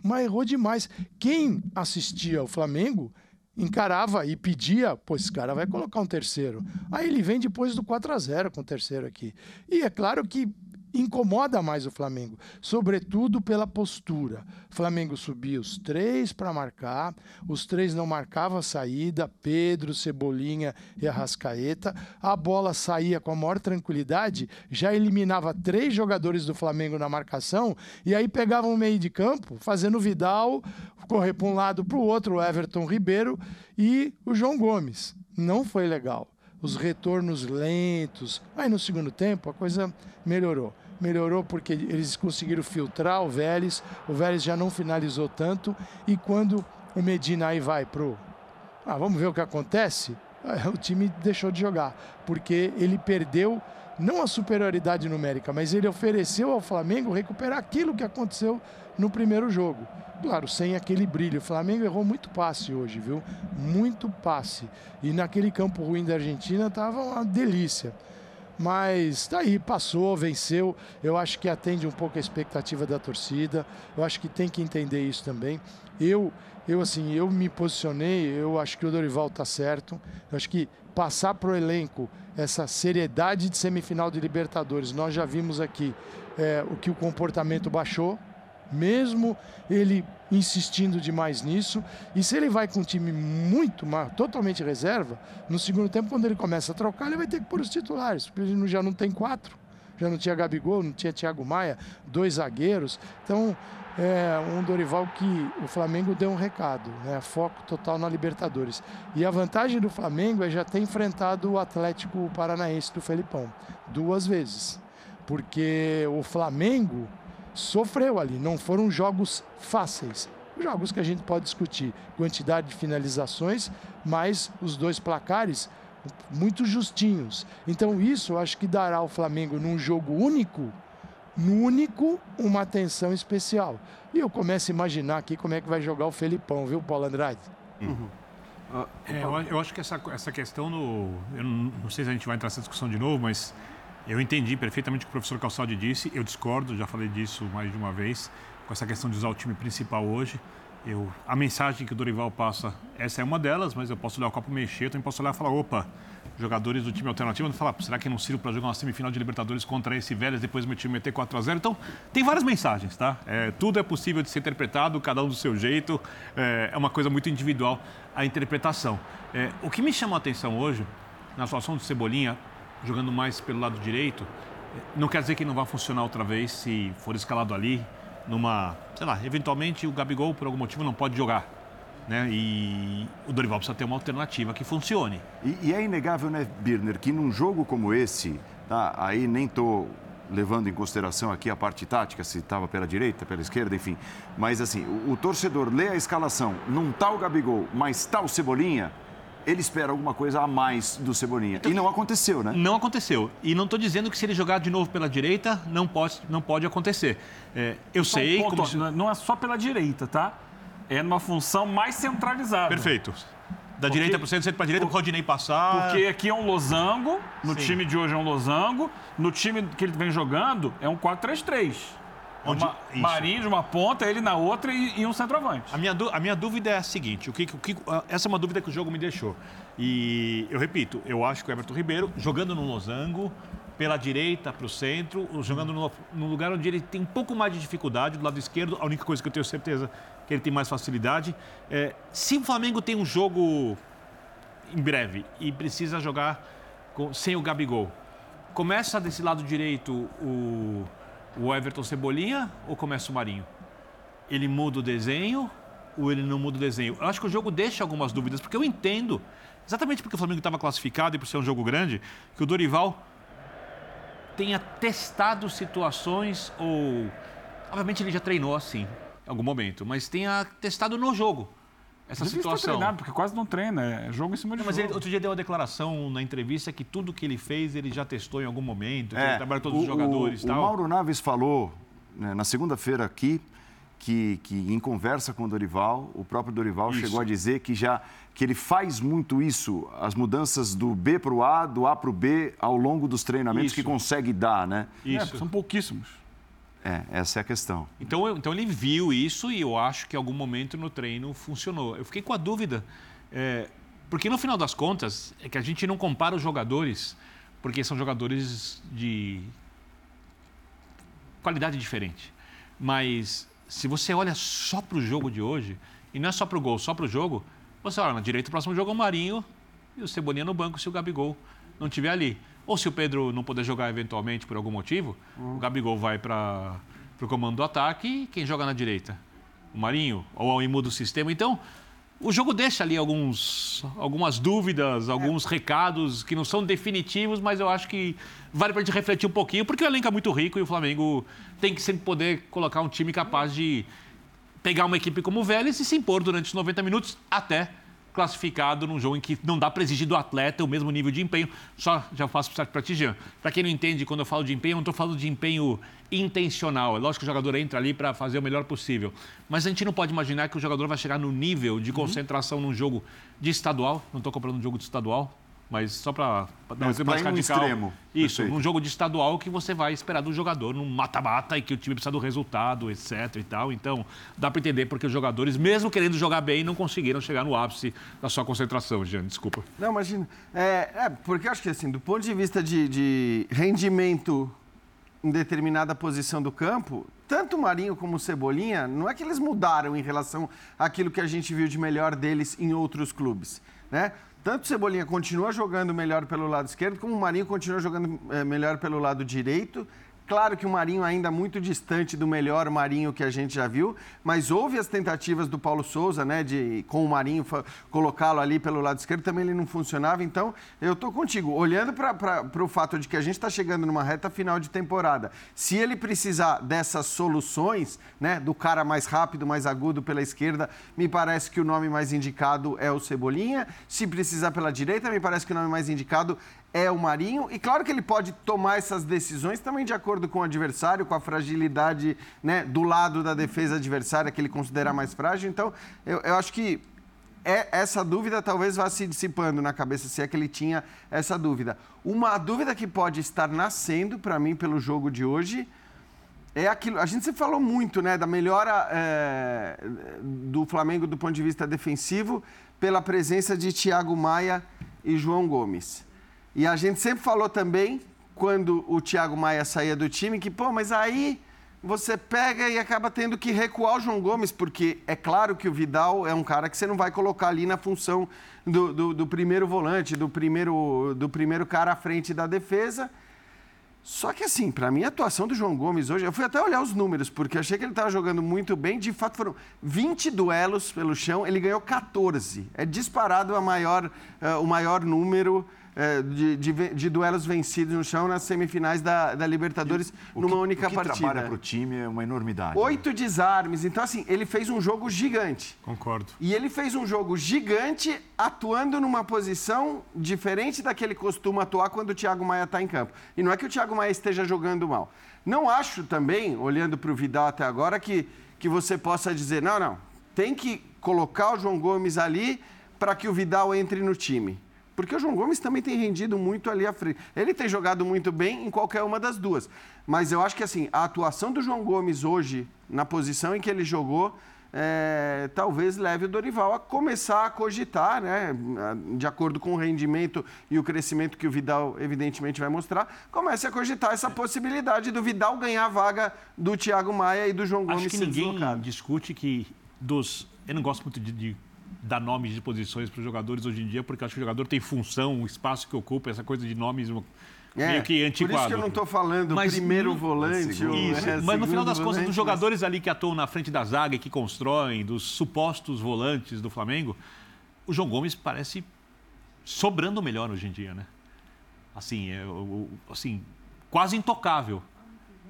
mas errou demais. Quem assistia ao Flamengo encarava e pedia, pô, esse cara vai colocar um terceiro. Aí ele vem depois do 4 a 0 com o terceiro aqui. E é claro que incomoda mais o Flamengo, sobretudo pela postura. O Flamengo subia os três para marcar, os três não marcavam a saída, Pedro, Cebolinha e Arrascaeta. A bola saía com a maior tranquilidade, já eliminava três jogadores do Flamengo na marcação e aí pegava um meio de campo, fazendo Vidal correr para um lado para o outro, o Everton Ribeiro e o João Gomes. Não foi legal os retornos lentos. Aí no segundo tempo a coisa melhorou. Melhorou porque eles conseguiram filtrar o Vélez, o Vélez já não finalizou tanto e quando o Medina aí vai pro ah, vamos ver o que acontece, o time deixou de jogar, porque ele perdeu não a superioridade numérica, mas ele ofereceu ao Flamengo recuperar aquilo que aconteceu no primeiro jogo. Claro, sem aquele brilho. O Flamengo errou muito passe hoje, viu? Muito passe. E naquele campo ruim da Argentina estava uma delícia. Mas tá aí, passou, venceu. Eu acho que atende um pouco a expectativa da torcida. Eu acho que tem que entender isso também. Eu, eu assim, eu me posicionei, eu acho que o Dorival está certo. Eu acho que passar para o elenco essa seriedade de semifinal de Libertadores, nós já vimos aqui é, o que o comportamento baixou mesmo ele insistindo demais nisso. E se ele vai com um time muito, totalmente reserva, no segundo tempo, quando ele começa a trocar, ele vai ter que pôr os titulares, porque ele já não tem quatro. já não tinha Gabigol, não tinha Thiago Maia, dois zagueiros. Então, é um Dorival que o Flamengo deu um recado, né? Foco total na Libertadores. E a vantagem do Flamengo é já ter enfrentado o Atlético Paranaense do Felipão duas vezes. Porque o Flamengo sofreu ali, não foram jogos fáceis. Jogos que a gente pode discutir, quantidade de finalizações, mas os dois placares muito justinhos. Então isso eu acho que dará ao Flamengo num jogo único no único uma atenção especial. E eu começo a imaginar aqui como é que vai jogar o Felipão, viu, Paulo Andrade? Uhum. É, eu, acho que essa, essa questão, no, eu não, sei se a gente vai entrar nessa discussão de novo, mas eu entendi perfeitamente o que o professor Calçaldi disse. Eu discordo, já falei disso mais de uma vez, com essa questão de usar o time principal hoje. Eu, a mensagem que o Dorival passa, essa é uma delas, mas eu posso olhar o copo mexer, eu também posso olhar e falar, opa, jogadores do time alternativo vão falar, será que não sirvo para jogar uma semifinal de Libertadores contra esse Vélez, depois meu time meter 4 a 0 Então, tem várias mensagens, tá? É, tudo é possível de ser interpretado, cada um do seu jeito, é, é uma coisa muito individual a interpretação. É, o que me chamou a atenção hoje, na situação do Cebolinha, jogando mais pelo lado direito, não quer dizer que não vai funcionar outra vez se for escalado ali, numa, sei lá, eventualmente o Gabigol por algum motivo não pode jogar né? E o Dorival precisa ter uma alternativa que funcione. E, e é inegável, né, Birner, que num jogo como esse, tá? aí nem estou levando em consideração aqui a parte tática, se estava pela direita, pela esquerda, enfim. Mas assim, o, o torcedor lê a escalação, não está o Gabigol, mas está o Cebolinha, ele espera alguma coisa a mais do Cebolinha. Então, e não aconteceu, né? Não aconteceu. E não estou dizendo que se ele jogar de novo pela direita, não pode, não pode acontecer. É, eu só sei. Ponto, como... Não é só pela direita, tá? é numa função mais centralizada. Perfeito. Da porque, direita para o centro, centro para a direita, para o Rodinei passar. Porque aqui é um losango, no Sim. time de hoje é um losango, no time que ele vem jogando é um 4-3-3. Onde, uma, Marinho de uma ponta, ele na outra e, e um centroavante. A minha, a minha dúvida é a seguinte: o que, o que, essa é uma dúvida que o jogo me deixou. E eu repito, eu acho que o Everton Ribeiro, jogando no losango, pela direita para o centro, jogando no, no, lugar onde ele tem um pouco mais de dificuldade, do lado esquerdo, a única coisa que eu tenho certeza que ele tem mais facilidade. É, se o Flamengo tem um jogo em breve e precisa jogar com, sem o Gabigol, começa desse lado direito o, o Everton Cebolinha ou começa o Marinho? Ele muda o desenho ou ele não muda o desenho? Eu acho que o jogo deixa algumas dúvidas, porque eu entendo, exatamente porque o Flamengo estava classificado e por ser um jogo grande, que o Dorival tenha testado situações ou. Obviamente ele já treinou assim, em algum momento, mas tenha testado no jogo essa Devia situação. Treinado, porque quase não treina, é jogo em cima de não, mas jogo. Mas outro dia deu uma declaração na entrevista que tudo que ele fez ele já testou em algum momento, é, ele trabalha todos o, os jogadores o, tal. O Mauro Naves falou né, na segunda-feira aqui que, que em conversa com o Dorival, o próprio Dorival isso. chegou a dizer que já que ele faz muito isso, as mudanças do B para o A, do A para o B, ao longo dos treinamentos isso. que consegue dar, né? Isso. É, são pouquíssimos. É, essa é a questão. Então, então ele viu isso e eu acho que em algum momento no treino funcionou. Eu fiquei com a dúvida, é, porque no final das contas é que a gente não compara os jogadores, porque são jogadores de qualidade diferente. Mas se você olha só para o jogo de hoje, e não é só para o gol, só para o jogo, você olha, na direita o próximo jogo é o Marinho e o Cebolinha no banco se o Gabigol não estiver ali. Ou se o Pedro não puder jogar eventualmente por algum motivo, o Gabigol vai para o comando do ataque e quem joga na direita? O Marinho, ou o muda o sistema. Então, o jogo deixa ali alguns, algumas dúvidas, alguns é. recados que não são definitivos, mas eu acho que vale para a gente refletir um pouquinho, porque o elenco é muito rico e o Flamengo tem que sempre poder colocar um time capaz de pegar uma equipe como o Vélez e se impor durante os 90 minutos até classificado num jogo em que não dá para exigir do atleta o mesmo nível de empenho. Só já faço para ti, Jean. Para quem não entende, quando eu falo de empenho, eu não estou falando de empenho intencional. É lógico que o jogador entra ali para fazer o melhor possível. Mas a gente não pode imaginar que o jogador vai chegar no nível de concentração uhum. num jogo de estadual. Não estou comprando um jogo de estadual, mas só para dar um exemplo mais radical. Extremo. Isso, Perfeito. num jogo de estadual que você vai esperar do jogador num mata-mata e que o time precisa do resultado, etc e tal. Então, dá para entender porque os jogadores, mesmo querendo jogar bem, não conseguiram chegar no ápice da sua concentração, Jean. Desculpa. Não, imagina. É, é porque eu acho que, assim, do ponto de vista de, de rendimento em determinada posição do campo, tanto o Marinho como o Cebolinha, não é que eles mudaram em relação àquilo que a gente viu de melhor deles em outros clubes, né? Tanto o Cebolinha continua jogando melhor pelo lado esquerdo, como o Marinho continua jogando é, melhor pelo lado direito. Claro que o Marinho ainda muito distante do melhor Marinho que a gente já viu, mas houve as tentativas do Paulo Souza, né, de com o Marinho colocá-lo ali pelo lado esquerdo, também ele não funcionava. Então, eu tô contigo. Olhando para o fato de que a gente está chegando numa reta final de temporada, se ele precisar dessas soluções, né, do cara mais rápido, mais agudo pela esquerda, me parece que o nome mais indicado é o Cebolinha. Se precisar pela direita, me parece que o nome mais indicado é o Marinho. E claro que ele pode tomar essas decisões também de acordo com o adversário, com a fragilidade né, do lado da defesa adversária que ele considera mais frágil. Então, eu, eu acho que é, essa dúvida talvez vá se dissipando na cabeça, se é que ele tinha essa dúvida. Uma dúvida que pode estar nascendo para mim pelo jogo de hoje é aquilo. A gente se falou muito né, da melhora é, do Flamengo do ponto de vista defensivo pela presença de Thiago Maia e João Gomes. E a gente sempre falou também, quando o Thiago Maia saía do time, que, pô, mas aí você pega e acaba tendo que recuar o João Gomes, porque é claro que o Vidal é um cara que você não vai colocar ali na função do, do, do primeiro volante, do primeiro, do primeiro cara à frente da defesa. Só que assim, para mim a atuação do João Gomes hoje, eu fui até olhar os números, porque achei que ele estava jogando muito bem. De fato, foram 20 duelos pelo chão, ele ganhou 14. É disparado a maior, uh, o maior número de, de, de, duelos vencidos no chão nas semifinais da, da Libertadores o numa que, única o que partida. trabalha para o time é uma enormidade. Oito né? desarmes. Então, assim, ele fez um jogo gigante. Concordo. E ele fez um jogo gigante atuando numa posição diferente da que ele costuma atuar quando o Thiago Maia está em campo. E não é que o Thiago Maia esteja jogando mal. Não acho também, olhando para o Vidal até agora, que, que você possa dizer, não, não, tem que colocar o João Gomes ali para que o Vidal entre no time. Porque o João Gomes também tem rendido muito ali à frente. Ele tem jogado muito bem em qualquer uma das duas. Mas eu acho que assim, a atuação do João Gomes hoje, na posição em que ele jogou, é, talvez leve o Dorival a começar a cogitar, né, de acordo com o rendimento e o crescimento que o Vidal evidentemente vai mostrar, comece a cogitar essa possibilidade do Vidal ganhar a vaga do Thiago Maia e do João Gomes Acho que ninguém deslocado. discute que dos... Eu não gosto muito de, de dar nomes de posições para os jogadores hoje em dia, porque acho que o jogador tem função, o espaço que ocupa, essa coisa de nomes é, meio que antiquado. Por isso que eu não estou falando mas, primeiro volante. Ou, isso, é, mas no final das contas, dos jogadores mas... ali que atuam na frente da zaga e que constroem, dos supostos volantes do Flamengo, o João Gomes parece sobrando melhor hoje em dia, né? Assim, é, assim quase intocável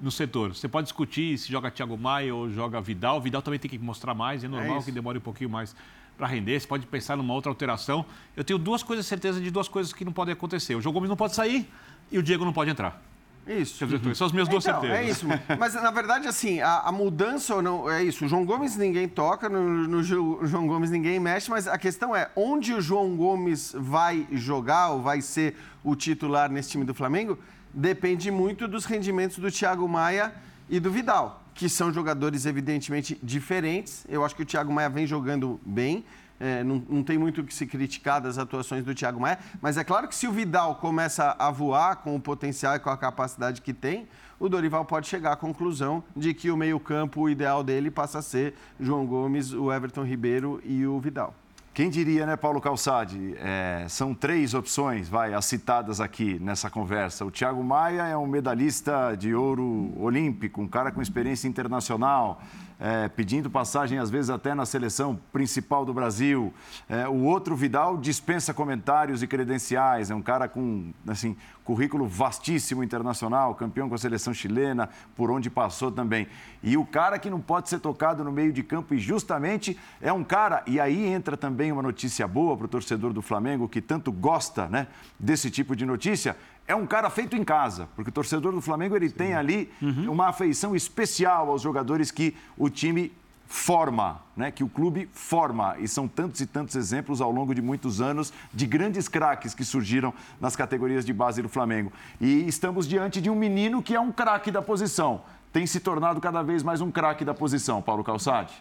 no setor. Você pode discutir se joga Thiago Maia ou joga Vidal. O Vidal também tem que mostrar mais, é normal é que demore um pouquinho mais para render, você pode pensar numa outra alteração. Eu tenho duas coisas, certeza de duas coisas que não podem acontecer. O João Gomes não pode sair e o Diego não pode entrar. Isso. Dizer, São as minhas duas então, certezas. É isso. Mas, na verdade, assim, a, a, mudança ou não. É isso. O João Gomes ninguém toca, no, no, João Gomes ninguém mexe, mas a questão é onde o João Gomes vai jogar ou vai ser o titular nesse time do Flamengo depende muito dos rendimentos do Thiago Maia e do Vidal que são jogadores evidentemente diferentes. Eu acho que o Thiago Maia vem jogando bem. É, não, não, tem muito o que se criticar das atuações do Thiago Maia, mas é claro que se o Vidal começa a voar com o potencial e com a capacidade que tem, o Dorival pode chegar à conclusão de que o meio-campo ideal dele passa a ser João Gomes, o Everton Ribeiro e o Vidal. Quem diria, né, Paulo Calçade? É, são três opções, vai, as citadas aqui nessa conversa. O Thiago Maia é um medalhista de ouro olímpico, um cara com experiência internacional é, pedindo passagem, às vezes até na seleção principal do Brasil. É, o outro, Vidal, dispensa comentários e credenciais, é um cara com assim, currículo vastíssimo internacional, campeão com a seleção chilena, por onde passou também. E o cara que não pode ser tocado no meio de campo, e justamente é um cara, e aí entra também uma notícia boa para o torcedor do Flamengo, que tanto gosta né, desse tipo de notícia, é um cara feito em casa, porque o torcedor do Flamengo ele Sim. tem ali uhum. uma afeição especial aos jogadores que o time forma, né? que o clube forma. E são tantos e tantos exemplos ao longo de muitos anos de grandes craques que surgiram nas categorias de base do Flamengo. E estamos diante de um menino que é um craque da posição. Tem se tornado cada vez mais um craque da posição, Paulo Calçade.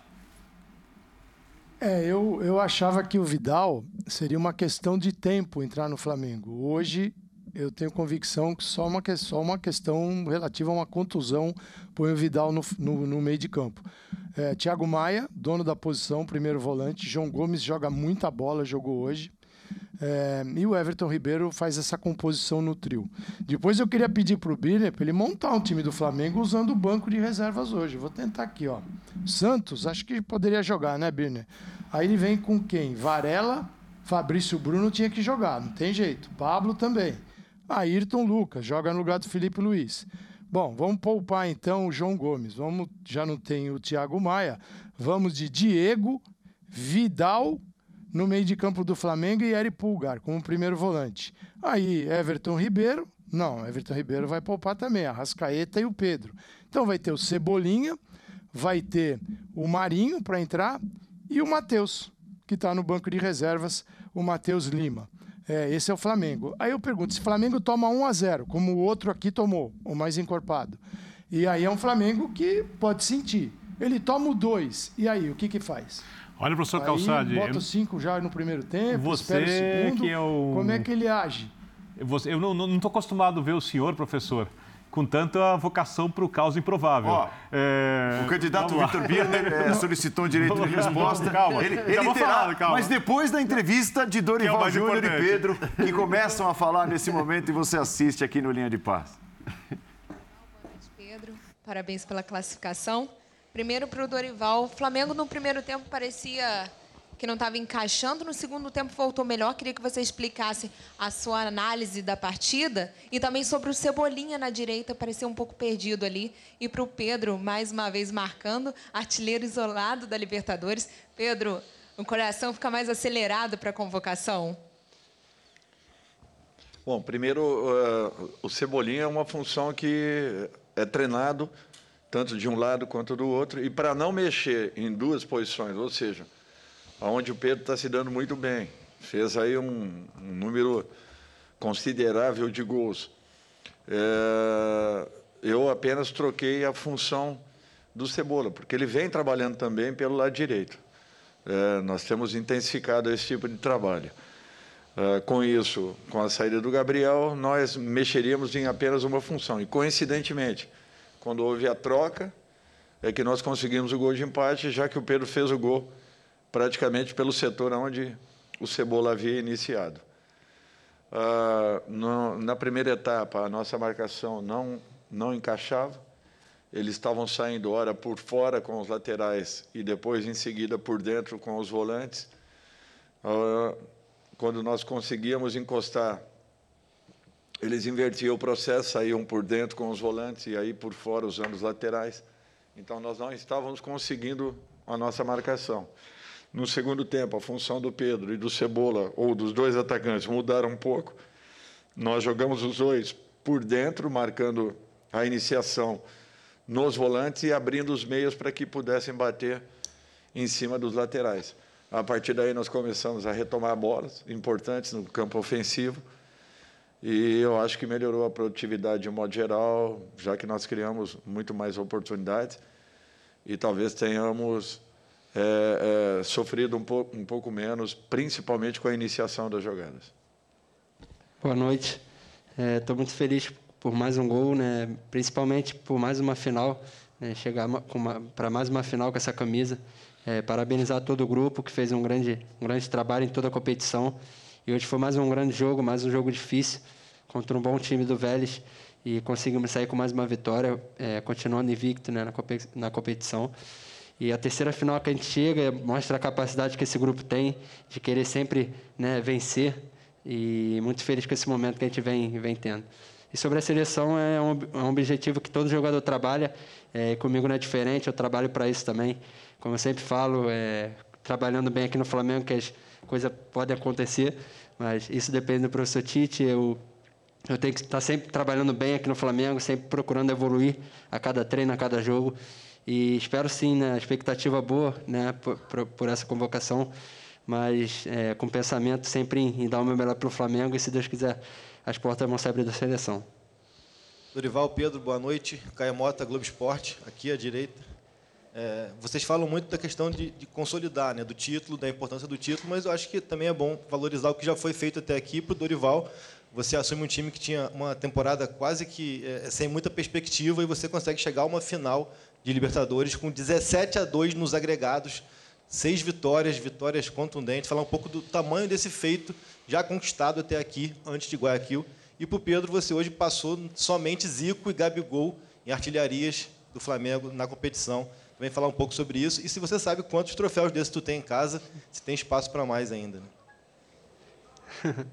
É, eu, eu achava que o Vidal seria uma questão de tempo entrar no Flamengo. Hoje eu tenho convicção que só uma, só uma questão relativa a uma contusão põe o Vidal no, no, no meio de campo. É, Thiago Maia, dono da posição, primeiro volante. João Gomes joga muita bola, jogou hoje. É, e o Everton Ribeiro faz essa composição no trio. Depois eu queria pedir para o Birner para ele montar um time do Flamengo usando o banco de reservas hoje. Vou tentar aqui, ó. Santos, acho que poderia jogar, né, Birner? Aí ele vem com quem? Varela, Fabrício Bruno tinha que jogar, não tem jeito. Pablo também. Ayrton Lucas, joga no lugar do Felipe Luiz. Bom, vamos poupar então o João Gomes. Vamos, já não tem o Thiago Maia. Vamos de Diego, Vidal no meio de campo do Flamengo e Eri Pulgar como primeiro volante. Aí Everton Ribeiro, não, Everton Ribeiro vai poupar também, a Rascaeta e o Pedro. Então vai ter o Cebolinha, vai ter o Marinho para entrar e o Matheus, que está no banco de reservas, o Matheus Lima. É, esse é o Flamengo. Aí eu pergunto, se o Flamengo toma 1 a 0 como o outro aqui tomou, o mais encorpado, e aí é um Flamengo que pode sentir. Ele toma o 2, e aí, o que que faz? Olha, professor Calçade. Bota o 5 já no primeiro tempo, você espera o segundo. Que é o... Como é que ele age? Eu não estou acostumado a ver o senhor, professor, com tanta vocação para o caos improvável. Ó, é... O candidato Vitor Birner [laughs] é, solicitou um direito de resposta. Calma, ele, ele terá, falando, calma. Mas depois da entrevista de Dorival é Júnior e Pedro, que começam a falar nesse momento e você assiste aqui no Linha de Paz. Pedro, parabéns pela classificação. Primeiro para o Dorival. O Flamengo no primeiro tempo parecia que não estava encaixando. No segundo tempo voltou melhor. Queria que você explicasse a sua análise da partida e também sobre o Cebolinha na direita, parecia um pouco perdido ali. E para o Pedro, mais uma vez marcando, artilheiro isolado da Libertadores. Pedro, o coração fica mais acelerado para a convocação? Bom, primeiro, uh, o Cebolinha é uma função que é treinado tanto de um lado quanto do outro, e para não mexer em duas posições, ou seja, aonde o Pedro está se dando muito bem, fez aí um, um número considerável de gols. É, eu apenas troquei a função do Cebola, porque ele vem trabalhando também pelo lado direito. É, nós temos intensificado esse tipo de trabalho. É, com isso, com a saída do Gabriel, nós mexeríamos em apenas uma função. E, coincidentemente, quando houve a troca, é que nós conseguimos o gol de empate, já que o Pedro fez o gol praticamente pelo setor onde o Cebola havia iniciado. Ah, no, na primeira etapa, a nossa marcação não, não encaixava. Eles estavam saindo, ora por fora com os laterais e depois, em seguida, por dentro com os volantes. Ah, quando nós conseguíamos encostar eles invertiam o processo, saíam por dentro com os volantes e aí por fora usando os laterais. Então nós não estávamos conseguindo a nossa marcação. No segundo tempo, a função do Pedro e do Cebola, ou dos dois atacantes, mudaram um pouco. Nós jogamos os dois por dentro, marcando a iniciação nos volantes e abrindo os meios para que pudessem bater em cima dos laterais. A partir daí, nós começamos a retomar bolas importantes no campo ofensivo e eu acho que melhorou a produtividade de modo geral, já que nós criamos muito mais oportunidades e talvez tenhamos é, é, sofrido um pouco, um pouco menos, principalmente com a iniciação das jogadas. Boa noite. Estou é, muito feliz por mais um gol, né? principalmente por mais uma final, né? chegar para mais uma final com essa camisa. É, parabenizar todo o grupo que fez um grande, um grande trabalho em toda a competição. E hoje foi mais um grande jogo, mais um jogo difícil contra um bom time do Vélez e conseguimos sair com mais uma vitória, é, continuando invicto né, na competição. E a terceira final que a gente chega mostra a capacidade que esse grupo tem de querer sempre né, vencer e muito feliz com esse momento que a gente vem, vem tendo. E sobre a seleção, é um, é um objetivo que todo jogador trabalha, é, comigo não é diferente, eu trabalho para isso também. Como eu sempre falo, é, trabalhando bem aqui no Flamengo, que as coisas podem acontecer, mas isso depende do professor Tite, eu eu tenho que estar sempre trabalhando bem aqui no Flamengo, sempre procurando evoluir a cada treino, a cada jogo. E espero sim, né, expectativa boa né, por, por, por essa convocação, mas é, com pensamento sempre em, em, dar o meu melhor para o Flamengo e, se Deus quiser, as portas vão se abrir da seleção. Dorival, Pedro, boa noite. Caio Mota, Globo Esporte, aqui à direita. É, vocês falam muito da questão de, de, consolidar, né, do título, da importância do título, mas eu acho que também é bom valorizar o que já foi feito até aqui para o Dorival, você assume um time que tinha uma temporada quase que é, sem muita perspectiva e você consegue chegar a uma final de Libertadores com 17 a 2 nos agregados, seis vitórias, vitórias contundentes, falar um pouco do tamanho desse feito já conquistado até aqui, antes de Guayaquil. E para o Pedro, você hoje passou somente Zico e Gabigol em artilharias do Flamengo na competição. Também falar um pouco sobre isso. E se você sabe quantos troféus desses tu tem em casa, se tem espaço para mais ainda. Né? [laughs]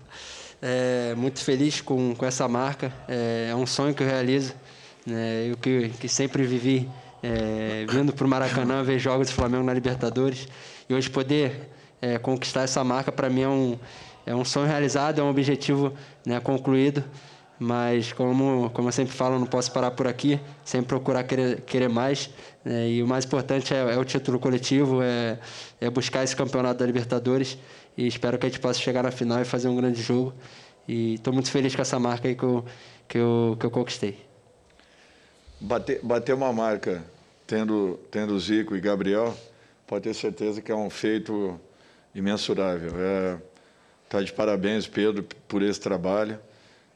é, muito feliz com, com essa marca. É, é um sonho que eu realizo. Né? Eu que, que sempre vivi é, vindo para o Maracanã ver jogos do Flamengo na Libertadores. E hoje poder é, conquistar essa marca, para mim, é um, é um sonho realizado, é um objetivo né, concluído. Mas, como, como eu sempre falo, não posso parar por aqui, sempre procurar querer, querer mais. Né? E o mais importante é, é, o título coletivo, é, é buscar esse campeonato da Libertadores. E espero que a gente possa chegar na final e fazer um grande jogo. E estou muito feliz com essa marca aí que eu, que eu, que eu conquistei. Bater, bater uma marca tendo, tendo Zico e Gabriel, pode ter certeza que é um feito imensurável. É, tá de parabéns, Pedro, por esse trabalho.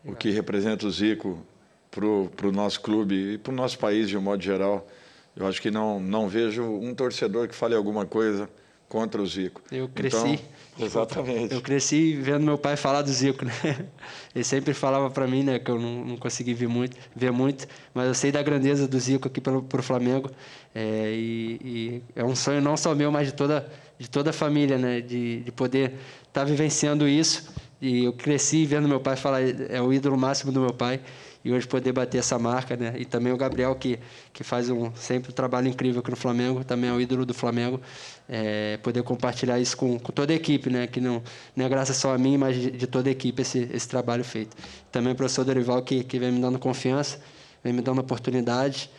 O que representa o Zico para o nosso clube e para o nosso país de um modo geral. Eu acho que não, não vejo um torcedor que fale alguma coisa contra o Zico. Eu cresci. Então, [laughs] exatamente. Eu cresci vendo meu pai falar do Zico, né? [laughs] Ele sempre falava para mim, né, que eu não, não consegui ver muito, ver muito, mas eu sei da grandeza do Zico aqui para o Flamengo. É, e, e, é um sonho não só meu, mas de toda de toda a família, né, de, de poder estar tá vivenciando isso. E eu cresci vendo meu pai falar, é o ídolo máximo do meu pai e hoje poder bater essa marca, né? E também o Gabriel que que faz um sempre um trabalho incrível aqui no Flamengo, também é o ídolo do Flamengo, é, poder compartilhar isso com, com, toda a equipe, né? Que não não é graças só a mim, mas de, de, toda a equipe esse esse trabalho feito. Também o professor Dorival que que vem me dando confiança, vem me dando oportunidade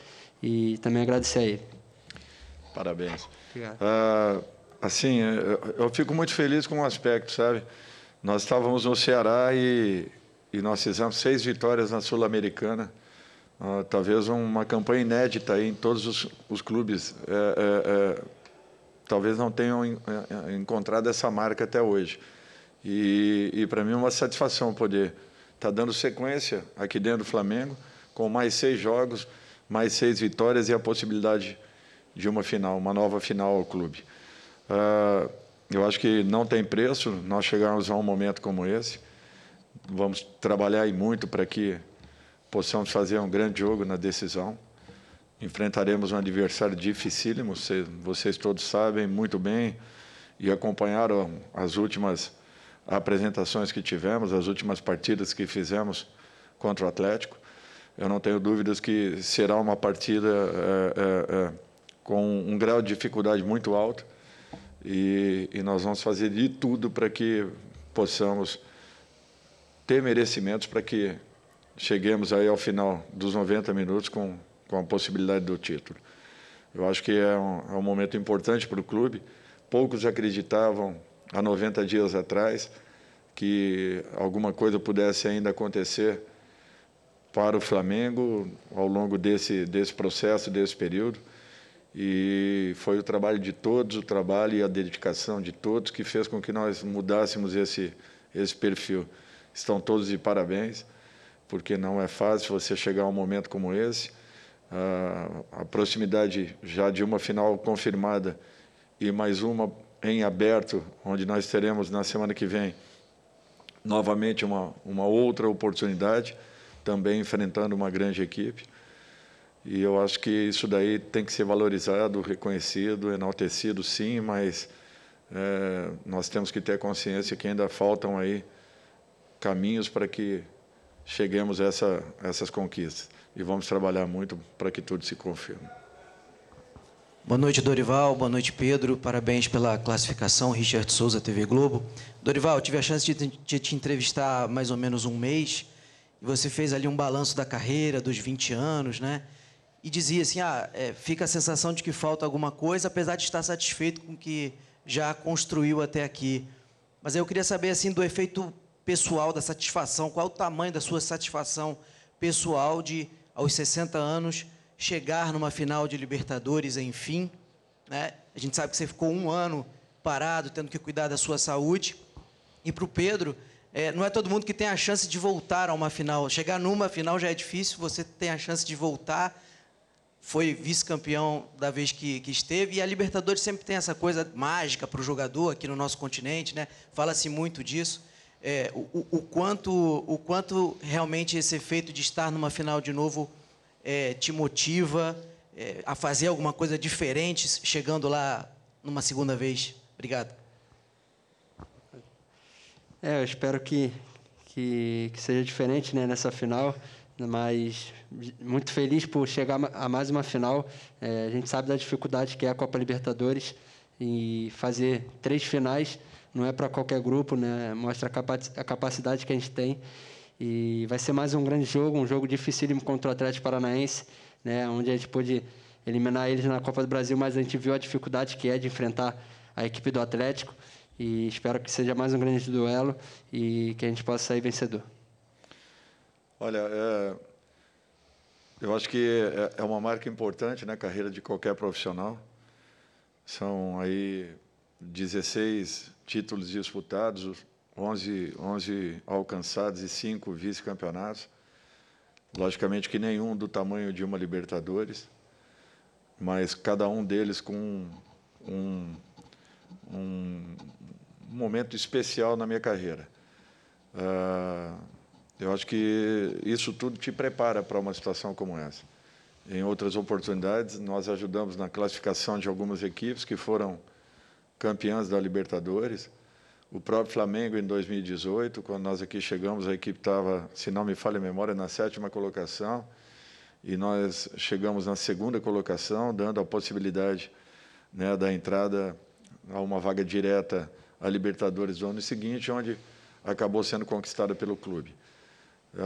e também agradecer a ele. Parabéns. Obrigado. Ah, assim, eu, eu fico muito feliz com um aspecto, sabe? Nós estávamos no Ceará e e nós fizemos seis vitórias na Sul-Americana. Uh, talvez uma campanha inédita em todos os, os clubes. É, é, é, talvez não tenham é, é, encontrado essa marca até hoje. E, e para mim é uma satisfação poder estar tá dando sequência aqui dentro do Flamengo, com mais seis jogos, mais seis vitórias e a possibilidade de uma final, uma nova final ao clube. Uh, eu acho que não tem preço nós chegarmos a um momento como esse. Vamos trabalhar aí muito para que possamos fazer um grande jogo na decisão. Enfrentaremos um adversário dificílimo, vocês, vocês todos sabem muito bem e acompanharam as últimas apresentações que tivemos, as últimas partidas que fizemos contra o Atlético. Eu não tenho dúvidas que será uma partida é, é, é, com um grau de dificuldade muito alto e, e nós vamos fazer de tudo para que possamos ter merecimentos para que cheguemos aí ao final dos 90 minutos com, com a possibilidade do título. Eu acho que é um, é um momento importante para o clube. Poucos acreditavam há 90 dias atrás que alguma coisa pudesse ainda acontecer para o Flamengo ao longo desse, desse processo, desse período. E foi o trabalho de todos, o trabalho e a dedicação de todos que fez com que nós mudássemos esse, esse perfil estão todos de parabéns, porque não é fácil você chegar a um momento como esse. Uh, a proximidade já de uma final confirmada e mais uma em aberto, onde nós teremos na semana que vem novamente uma, uma outra oportunidade, também enfrentando uma grande equipe. E eu acho que isso daí tem que ser valorizado, reconhecido, enaltecido, sim, mas é, nós temos que ter consciência que ainda faltam aí caminhos para que cheguemos a essa, essas conquistas. E vamos trabalhar muito para que tudo se confirme. Boa noite, Dorival. Boa noite, Pedro. Parabéns pela classificação. Richard Souza, TV Globo. Dorival, tive a chance de, de te entrevistar mais ou menos um mês. E você fez ali um balanço da carreira, dos 20 anos, né? E dizia assim: ah, é, fica a sensação de que falta alguma coisa, apesar de estar satisfeito com o que já construiu até aqui. Mas eu queria saber assim do efeito pessoal da satisfação, qual é o tamanho da sua satisfação pessoal de, aos 60 anos, chegar numa final de Libertadores, enfim. Né? A gente sabe que você ficou um ano parado, tendo que cuidar da sua saúde. E para o Pedro, é, não é todo mundo que tem a chance de voltar a uma final. Chegar numa final já é difícil, você tem a chance de voltar. foi vice-campeão da vez que, que, esteve, e a Libertadores sempre tem essa coisa mágica para o jogador aqui no nosso continente, né? Fala-se muito disso. É, o, o, quanto, o quanto realmente esse efeito de estar numa final de novo é, te motiva é, a fazer alguma coisa diferente chegando lá numa segunda vez? Obrigado. É, eu espero que, que, que seja diferente né, nessa final mas muito feliz por chegar a mais uma final. É, a gente sabe da dificuldade que é a Copa Libertadores e fazer três finais não é para qualquer grupo, né? Mostra a capacidade que a gente tem e vai ser mais um grande jogo, um jogo dificílimo contra o Atlético Paranaense, né? Onde a gente pôde eliminar eles na Copa do Brasil, mas a gente viu a dificuldade que é de enfrentar a equipe do Atlético e espero que seja mais um grande duelo e que a gente possa sair vencedor. Olha, é, eu acho que é, é uma marca importante na carreira de qualquer profissional. São aí 16 títulos disputados, 11, 11 alcançados e 5 vice-campeonatos. Logicamente que nenhum do tamanho de uma Libertadores, mas cada um deles com um, um momento especial na minha carreira. Uh, eu acho que isso tudo te prepara para uma situação como essa. Em outras oportunidades, nós ajudamos na classificação de algumas equipes que foram campeãs da Libertadores. O próprio Flamengo, em 2018, quando nós aqui chegamos, a equipe estava, se não me falha a memória, na sétima colocação. E nós chegamos na segunda colocação, dando a possibilidade né, da entrada a uma vaga direta à Libertadores do ano seguinte, onde acabou sendo conquistada pelo clube.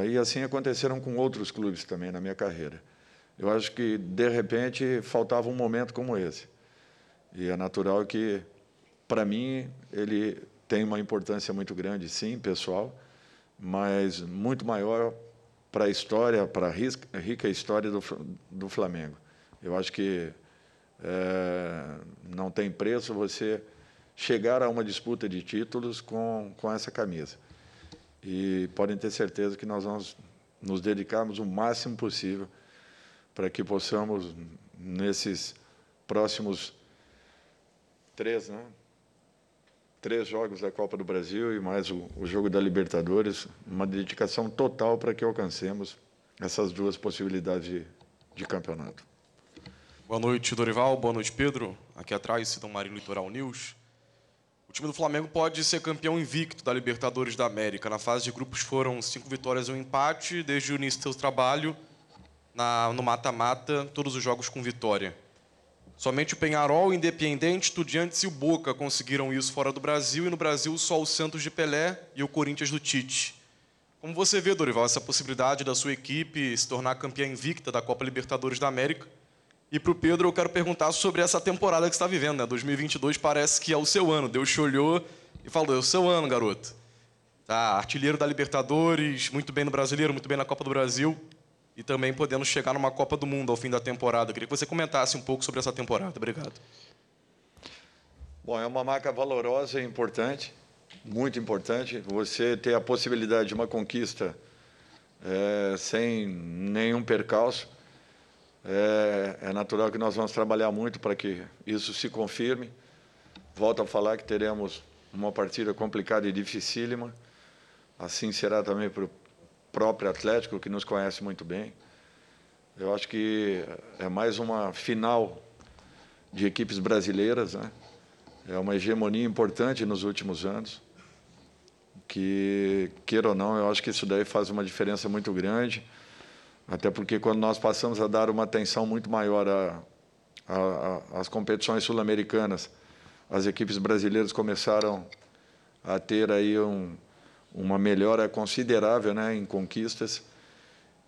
E assim aconteceram com outros clubes também na minha carreira. Eu acho que, de repente, faltava um momento como esse. E é natural que, para mim, ele tem uma importância muito grande, sim, pessoal, mas muito maior para a história, para a rica história do, do Flamengo. Eu acho que é, não tem preço você chegar a uma disputa de títulos com, com essa camisa. E podem ter certeza que nós vamos nos dedicarmos o máximo possível para que possamos, nesses próximos três, né? Três jogos da Copa do Brasil e mais o, o jogo da Libertadores, uma dedicação total para que alcancemos essas duas possibilidades de, de campeonato. Boa noite, Dorival. Boa noite, Pedro. Aqui atrás, Cidão Marinho Litoral News time do Flamengo pode ser campeão invicto da Libertadores da América. Na fase de grupos foram cinco vitórias e um empate desde o início do seu trabalho. Na, no mata-mata, todos os jogos com vitória. Somente o Penharol, o Independiente, Estudiantes e o Boca conseguiram isso fora do Brasil e no Brasil só o Santos de Pelé e o Corinthians do Tite. Como você vê, Dorival, essa possibilidade da sua equipe se tornar campeã invicta da Copa Libertadores da América e para o Pedro, eu quero perguntar sobre essa temporada que está vivendo. Né? 2022 parece que é o seu ano. Deus te olhou e falou: é o seu ano, garoto. Tá, artilheiro da Libertadores, muito bem no Brasileiro, muito bem na Copa do Brasil e também podendo chegar numa Copa do Mundo ao fim da temporada. Eu queria que você comentasse um pouco sobre essa temporada. Obrigado. Bom, é uma marca valorosa e importante, muito importante. Você ter a possibilidade de uma conquista é, sem nenhum percalço é, é natural que nós vamos trabalhar muito para que isso se confirme. Volto a falar que teremos uma partida complicada e dificílima. Assim será também para o próprio Atlético, que nos conhece muito bem. Eu acho que é mais uma final de equipes brasileiras, né? É uma hegemonia importante nos últimos anos. Que, queira ou não, eu acho que isso daí faz uma diferença muito grande. Até porque quando nós passamos a dar uma atenção muito maior às competições sul-americanas, as equipes brasileiras começaram a ter aí um, uma melhora considerável né, em conquistas.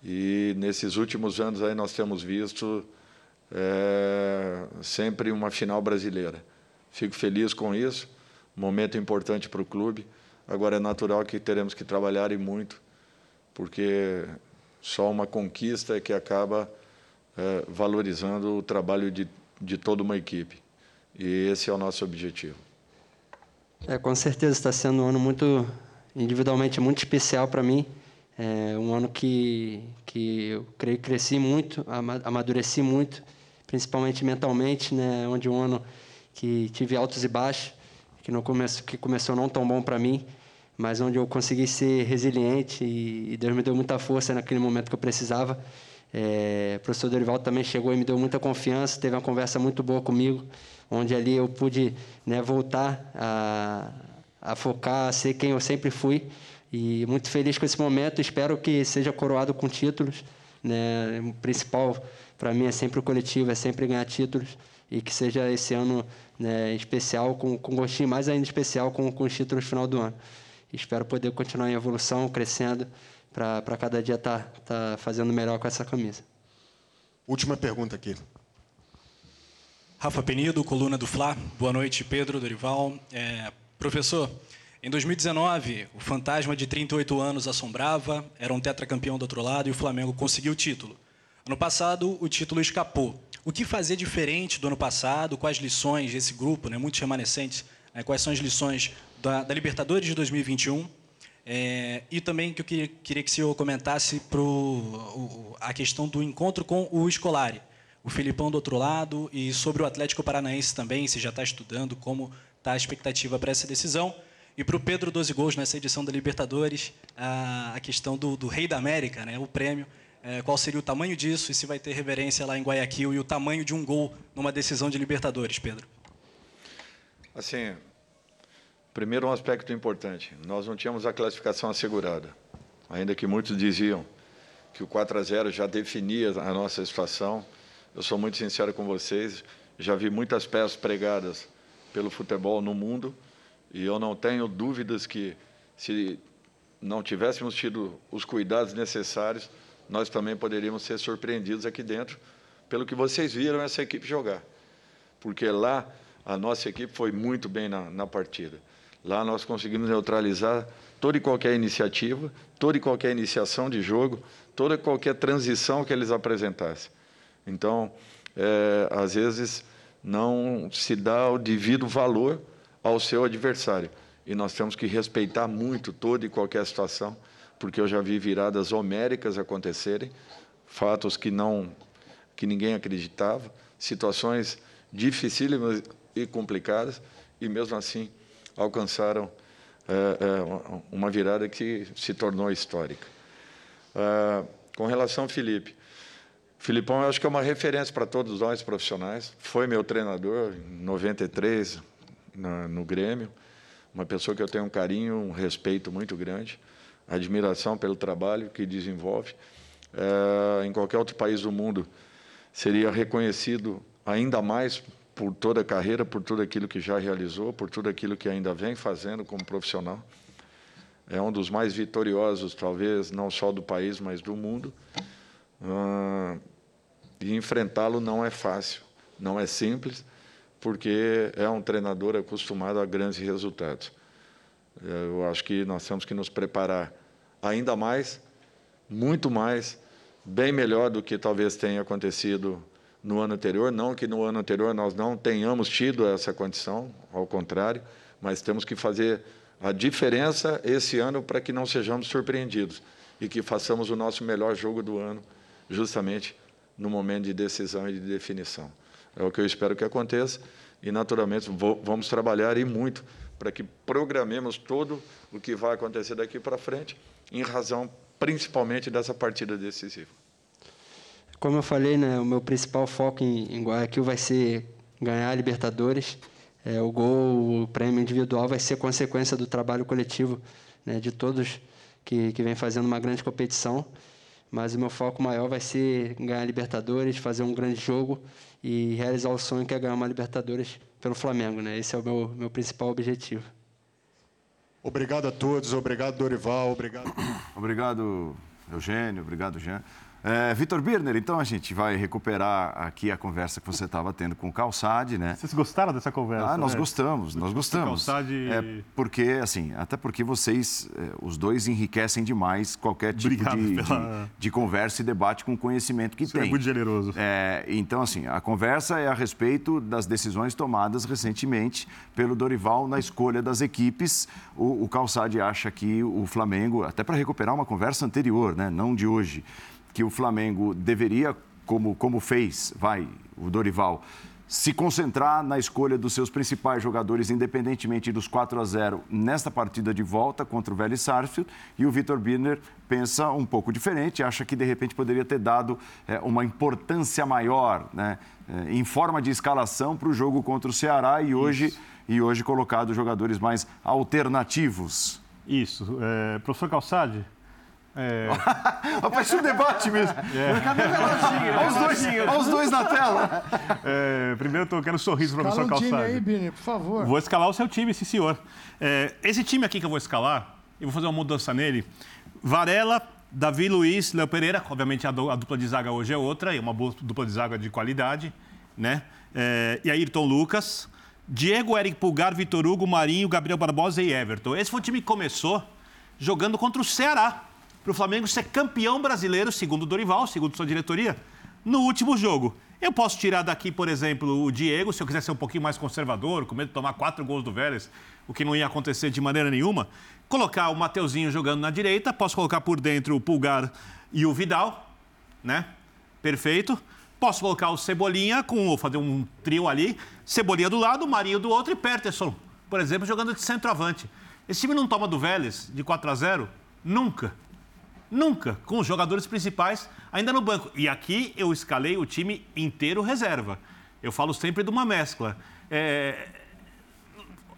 E nesses últimos anos aí nós temos visto é, sempre uma final brasileira. Fico feliz com isso, momento importante para o clube. Agora é natural que teremos que trabalhar e muito, porque só uma conquista que acaba é, valorizando o trabalho de, de toda uma equipe. E esse é o nosso objetivo. É, com certeza está sendo um ano muito individualmente muito especial para mim. É um ano que, que eu creio cresci muito, amadureci muito, principalmente mentalmente, né? onde um ano que tive altos e baixos, que, no começo, que começou não tão bom para mim, mas onde eu consegui ser resiliente e, e Deus me deu muita força naquele momento que eu precisava. É, o professor Dorival também chegou e me deu muita confiança, teve uma conversa muito boa comigo, onde ali eu pude né, voltar a, a focar, a ser quem eu sempre fui. E muito feliz com esse momento, espero que seja coroado com títulos. Né? O principal para mim é sempre o coletivo, é sempre ganhar títulos. E que seja esse ano né, especial, com, com gostinho mais ainda especial com, com os títulos no final do ano. Espero poder continuar em evolução, crescendo, para cada dia estar tá, tá fazendo melhor com essa camisa. Última pergunta aqui. Rafa Penido, coluna do Fla. Boa noite, Pedro, Dorival. É, professor, em 2019, o fantasma de 38 anos assombrava, era um tetracampeão do outro lado e o Flamengo conseguiu o título. Ano passado, o título escapou. O que fazer diferente do ano passado? Quais lições desse grupo, né, muitos remanescentes, né, quais são as lições da, da Libertadores de 2021. É, e também que eu queria, queria que o senhor comentasse pro, a questão do encontro com o Escolari. O Filipão do outro lado e sobre o Atlético Paranaense também, se já está estudando como está a expectativa para essa decisão. E para o Pedro 12 Gols nessa edição da Libertadores, a, questão do, do, Rei da América, né, o prêmio, é, qual seria o tamanho disso e se vai ter reverência lá em Guayaquil e o tamanho de um gol numa decisão de Libertadores, Pedro? Assim, Primeiro, um aspecto importante: nós não tínhamos a classificação assegurada, ainda que muitos diziam que o 4 a 0 já definia a nossa situação. Eu sou muito sincero com vocês, já vi muitas peças pregadas pelo futebol no mundo e eu não tenho dúvidas que se não tivéssemos tido os cuidados necessários, nós também poderíamos ser surpreendidos aqui dentro pelo que vocês viram essa equipe jogar. Porque lá a nossa equipe foi muito bem na, na partida. Lá nós conseguimos neutralizar toda e qualquer iniciativa, toda e qualquer iniciação de jogo, toda e qualquer transição que eles apresentassem. Então, é, às vezes, não se dá o devido valor ao seu adversário. E nós temos que respeitar muito toda e qualquer situação, porque eu já vi viradas homéricas acontecerem, fatos que não que ninguém acreditava, situações dificílimas e complicadas, e mesmo assim alcançaram é, é, uma virada que se tornou histórica. É, com relação ao Felipe, Filipão, eu acho que é uma referência para todos nós profissionais. Foi meu treinador em 93 na, no Grêmio, uma pessoa que eu tenho um carinho, um respeito muito grande, admiração pelo trabalho que desenvolve. É, em qualquer outro país do mundo seria reconhecido ainda mais por toda a carreira, por tudo aquilo que já realizou, por tudo aquilo que ainda vem fazendo como profissional. É um dos mais vitoriosos, talvez, não só do país, mas do mundo. Ah, e enfrentá-lo não é fácil, não é simples, porque é um treinador acostumado a grandes resultados. Eu acho que nós temos que nos preparar ainda mais, muito mais, bem melhor do que talvez tenha acontecido no ano anterior. Não que no ano anterior nós não tenhamos tido essa condição, ao contrário, mas temos que fazer a diferença esse ano para que não sejamos surpreendidos e que façamos o nosso melhor jogo do ano, justamente no momento de decisão e de definição. É o que eu espero que aconteça e, naturalmente, vou, vamos trabalhar e muito para que programemos todo o que vai acontecer daqui para frente, em razão principalmente dessa partida decisiva. Como eu falei, né, o meu principal foco em, em Guayaquil vai ser ganhar a Libertadores. É, o gol, o prêmio individual vai ser consequência do trabalho coletivo né, de todos que, que vem fazendo uma grande competição. Mas o meu foco maior vai ser ganhar a Libertadores, fazer um grande jogo e realizar o sonho que é ganhar uma Libertadores pelo Flamengo. Né? Esse é o meu, meu principal objetivo. Obrigado a todos, obrigado Dorival, obrigado. [coughs] Obrigado, Eugênio, obrigado, Jean. É, Vitor Birner, então a gente vai recuperar aqui a conversa que você estava tendo com o Calçade, né? Vocês gostaram dessa conversa? Ah, nós né? gostamos, nós gostamos. Calçade... É porque, assim, até porque vocês, é, os dois, enriquecem demais qualquer tipo de, pela... de, de, conversa e debate com o conhecimento que Você tem. é muito generoso. É, então, assim, a conversa é a respeito das decisões tomadas recentemente pelo Dorival na escolha das equipes. O, o Calçade acha que o Flamengo, até para recuperar uma conversa anterior, né, não de hoje, que o Flamengo deveria, como, como fez, vai, o Dorival, se concentrar na escolha dos seus principais jogadores, independentemente dos 4 a 0 nesta partida de volta contra o Vélez Sarsfield. E o Vitor Birner pensa um pouco diferente, acha que de repente poderia ter dado é, uma importância maior, né, é, em forma de escalação para o jogo contra o Ceará e hoje, e hoje colocado jogadores mais alternativos. Isso. É, professor Calçade, é... [laughs] Rapaz, um debate mesmo. É. Cadê o reloginho? Olha os dois, olha os dois na tela. É, primeiro eu quero um sorriso para o professor um time aí, Birner, por favor. Vou escalar o seu time, sim senhor. É, esse time aqui que eu vou escalar, eu vou fazer uma mudança nele. Varela, Davi Luiz, Léo Pereira. Obviamente a, dupla de zaga hoje é outra, é uma dupla de zaga de qualidade. Né? É, e Ayrton Lucas. Diego, Eric Pulgar, Vitor Hugo, Marinho, Gabriel Barbosa e Everton. Esse foi o time que começou jogando contra o Ceará para o Flamengo ser campeão brasileiro, segundo o Dorival, segundo sua diretoria, no último jogo. Eu posso tirar daqui, por exemplo, o Diego, se eu quiser ser um pouquinho mais conservador, com medo de tomar quatro gols do Vélez, o que não ia acontecer de maneira nenhuma. Colocar o Mateuzinho jogando na direita, posso colocar por dentro o Pulgar e o Vidal, né? Perfeito. Posso colocar o Cebolinha, com fazer um trio ali, Cebolinha do lado, Marinho do outro e Peterson, por exemplo, jogando de centroavante. Esse time não toma do Vélez de 4 a 0 nunca. Nunca, com os jogadores principais ainda no banco. E aqui eu escalei o time inteiro reserva. Eu falo sempre de uma mescla. É...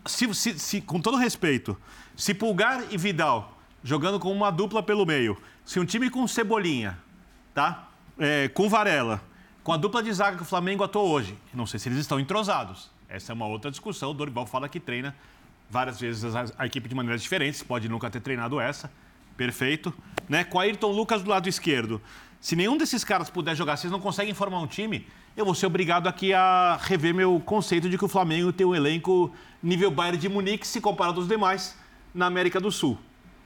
Se, se, se, com todo respeito, se Pulgar e Vidal jogando com uma dupla pelo meio, se um time com Cebolinha, tá? É, com Varela, com a dupla de zaga que o Flamengo atuou hoje, não sei se eles estão entrosados. Essa é uma outra discussão. O Dorival fala que treina várias vezes a, a equipe de maneiras diferentes, pode nunca ter treinado essa. Perfeito. Né? Com Ayrton Lucas do lado esquerdo. Se nenhum desses caras puder jogar, vocês não conseguem formar um time, eu vou ser obrigado aqui a rever meu conceito de que o Flamengo tem um elenco nível Bayern de Munique se comparado aos demais na América do Sul.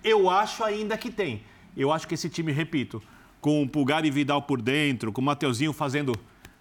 Eu acho ainda que tem. Eu acho que esse time, repito, com o Pulgar e Vidal por dentro, com o Mateuzinho fazendo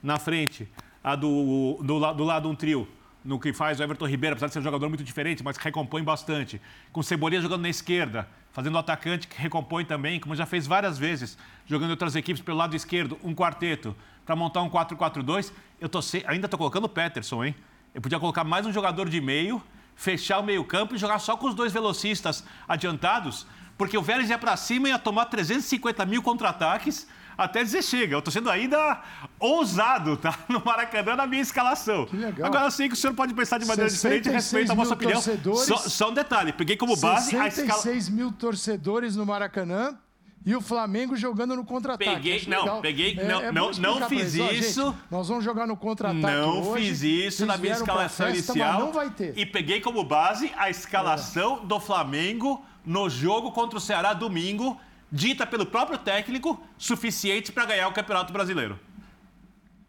na frente, a do, do, do lado um trio, no que faz o Everton Ribeiro, apesar de ser um jogador muito diferente, mas que recompõe bastante. Com o Cebolinha jogando na esquerda, fazendo o atacante que recompõe também, como já fez várias vezes, jogando outras equipes pelo lado esquerdo, um quarteto, para montar um 4-4-2. Eu tô se... ainda estou colocando o Peterson, hein? Eu podia colocar mais um jogador de meio, fechar o meio-campo e jogar só com os dois velocistas adiantados, porque o Vélez ia para cima e ia tomar 350 mil contra-ataques até dizer chega. Eu estou sendo ainda ousado, tá? [laughs] No Maracanã na minha escalação. Que legal. Agora eu sei que o senhor pode pensar de maneira diferente, respeito a vossa opinião. Só, só, um detalhe, peguei como base a escala. 66 mil torcedores no Maracanã. E o Flamengo jogando no contra-ataque. Peguei, não, legal. peguei, é, não, é não, não fiz isso. Ó, gente, nós vamos jogar no contra-ataque Não hoje. fiz isso na minha escalação festa, inicial. não vai ter. E peguei como base a escalação é. do Flamengo no jogo contra o Ceará domingo, dita pelo próprio técnico, suficiente para ganhar o Campeonato Brasileiro.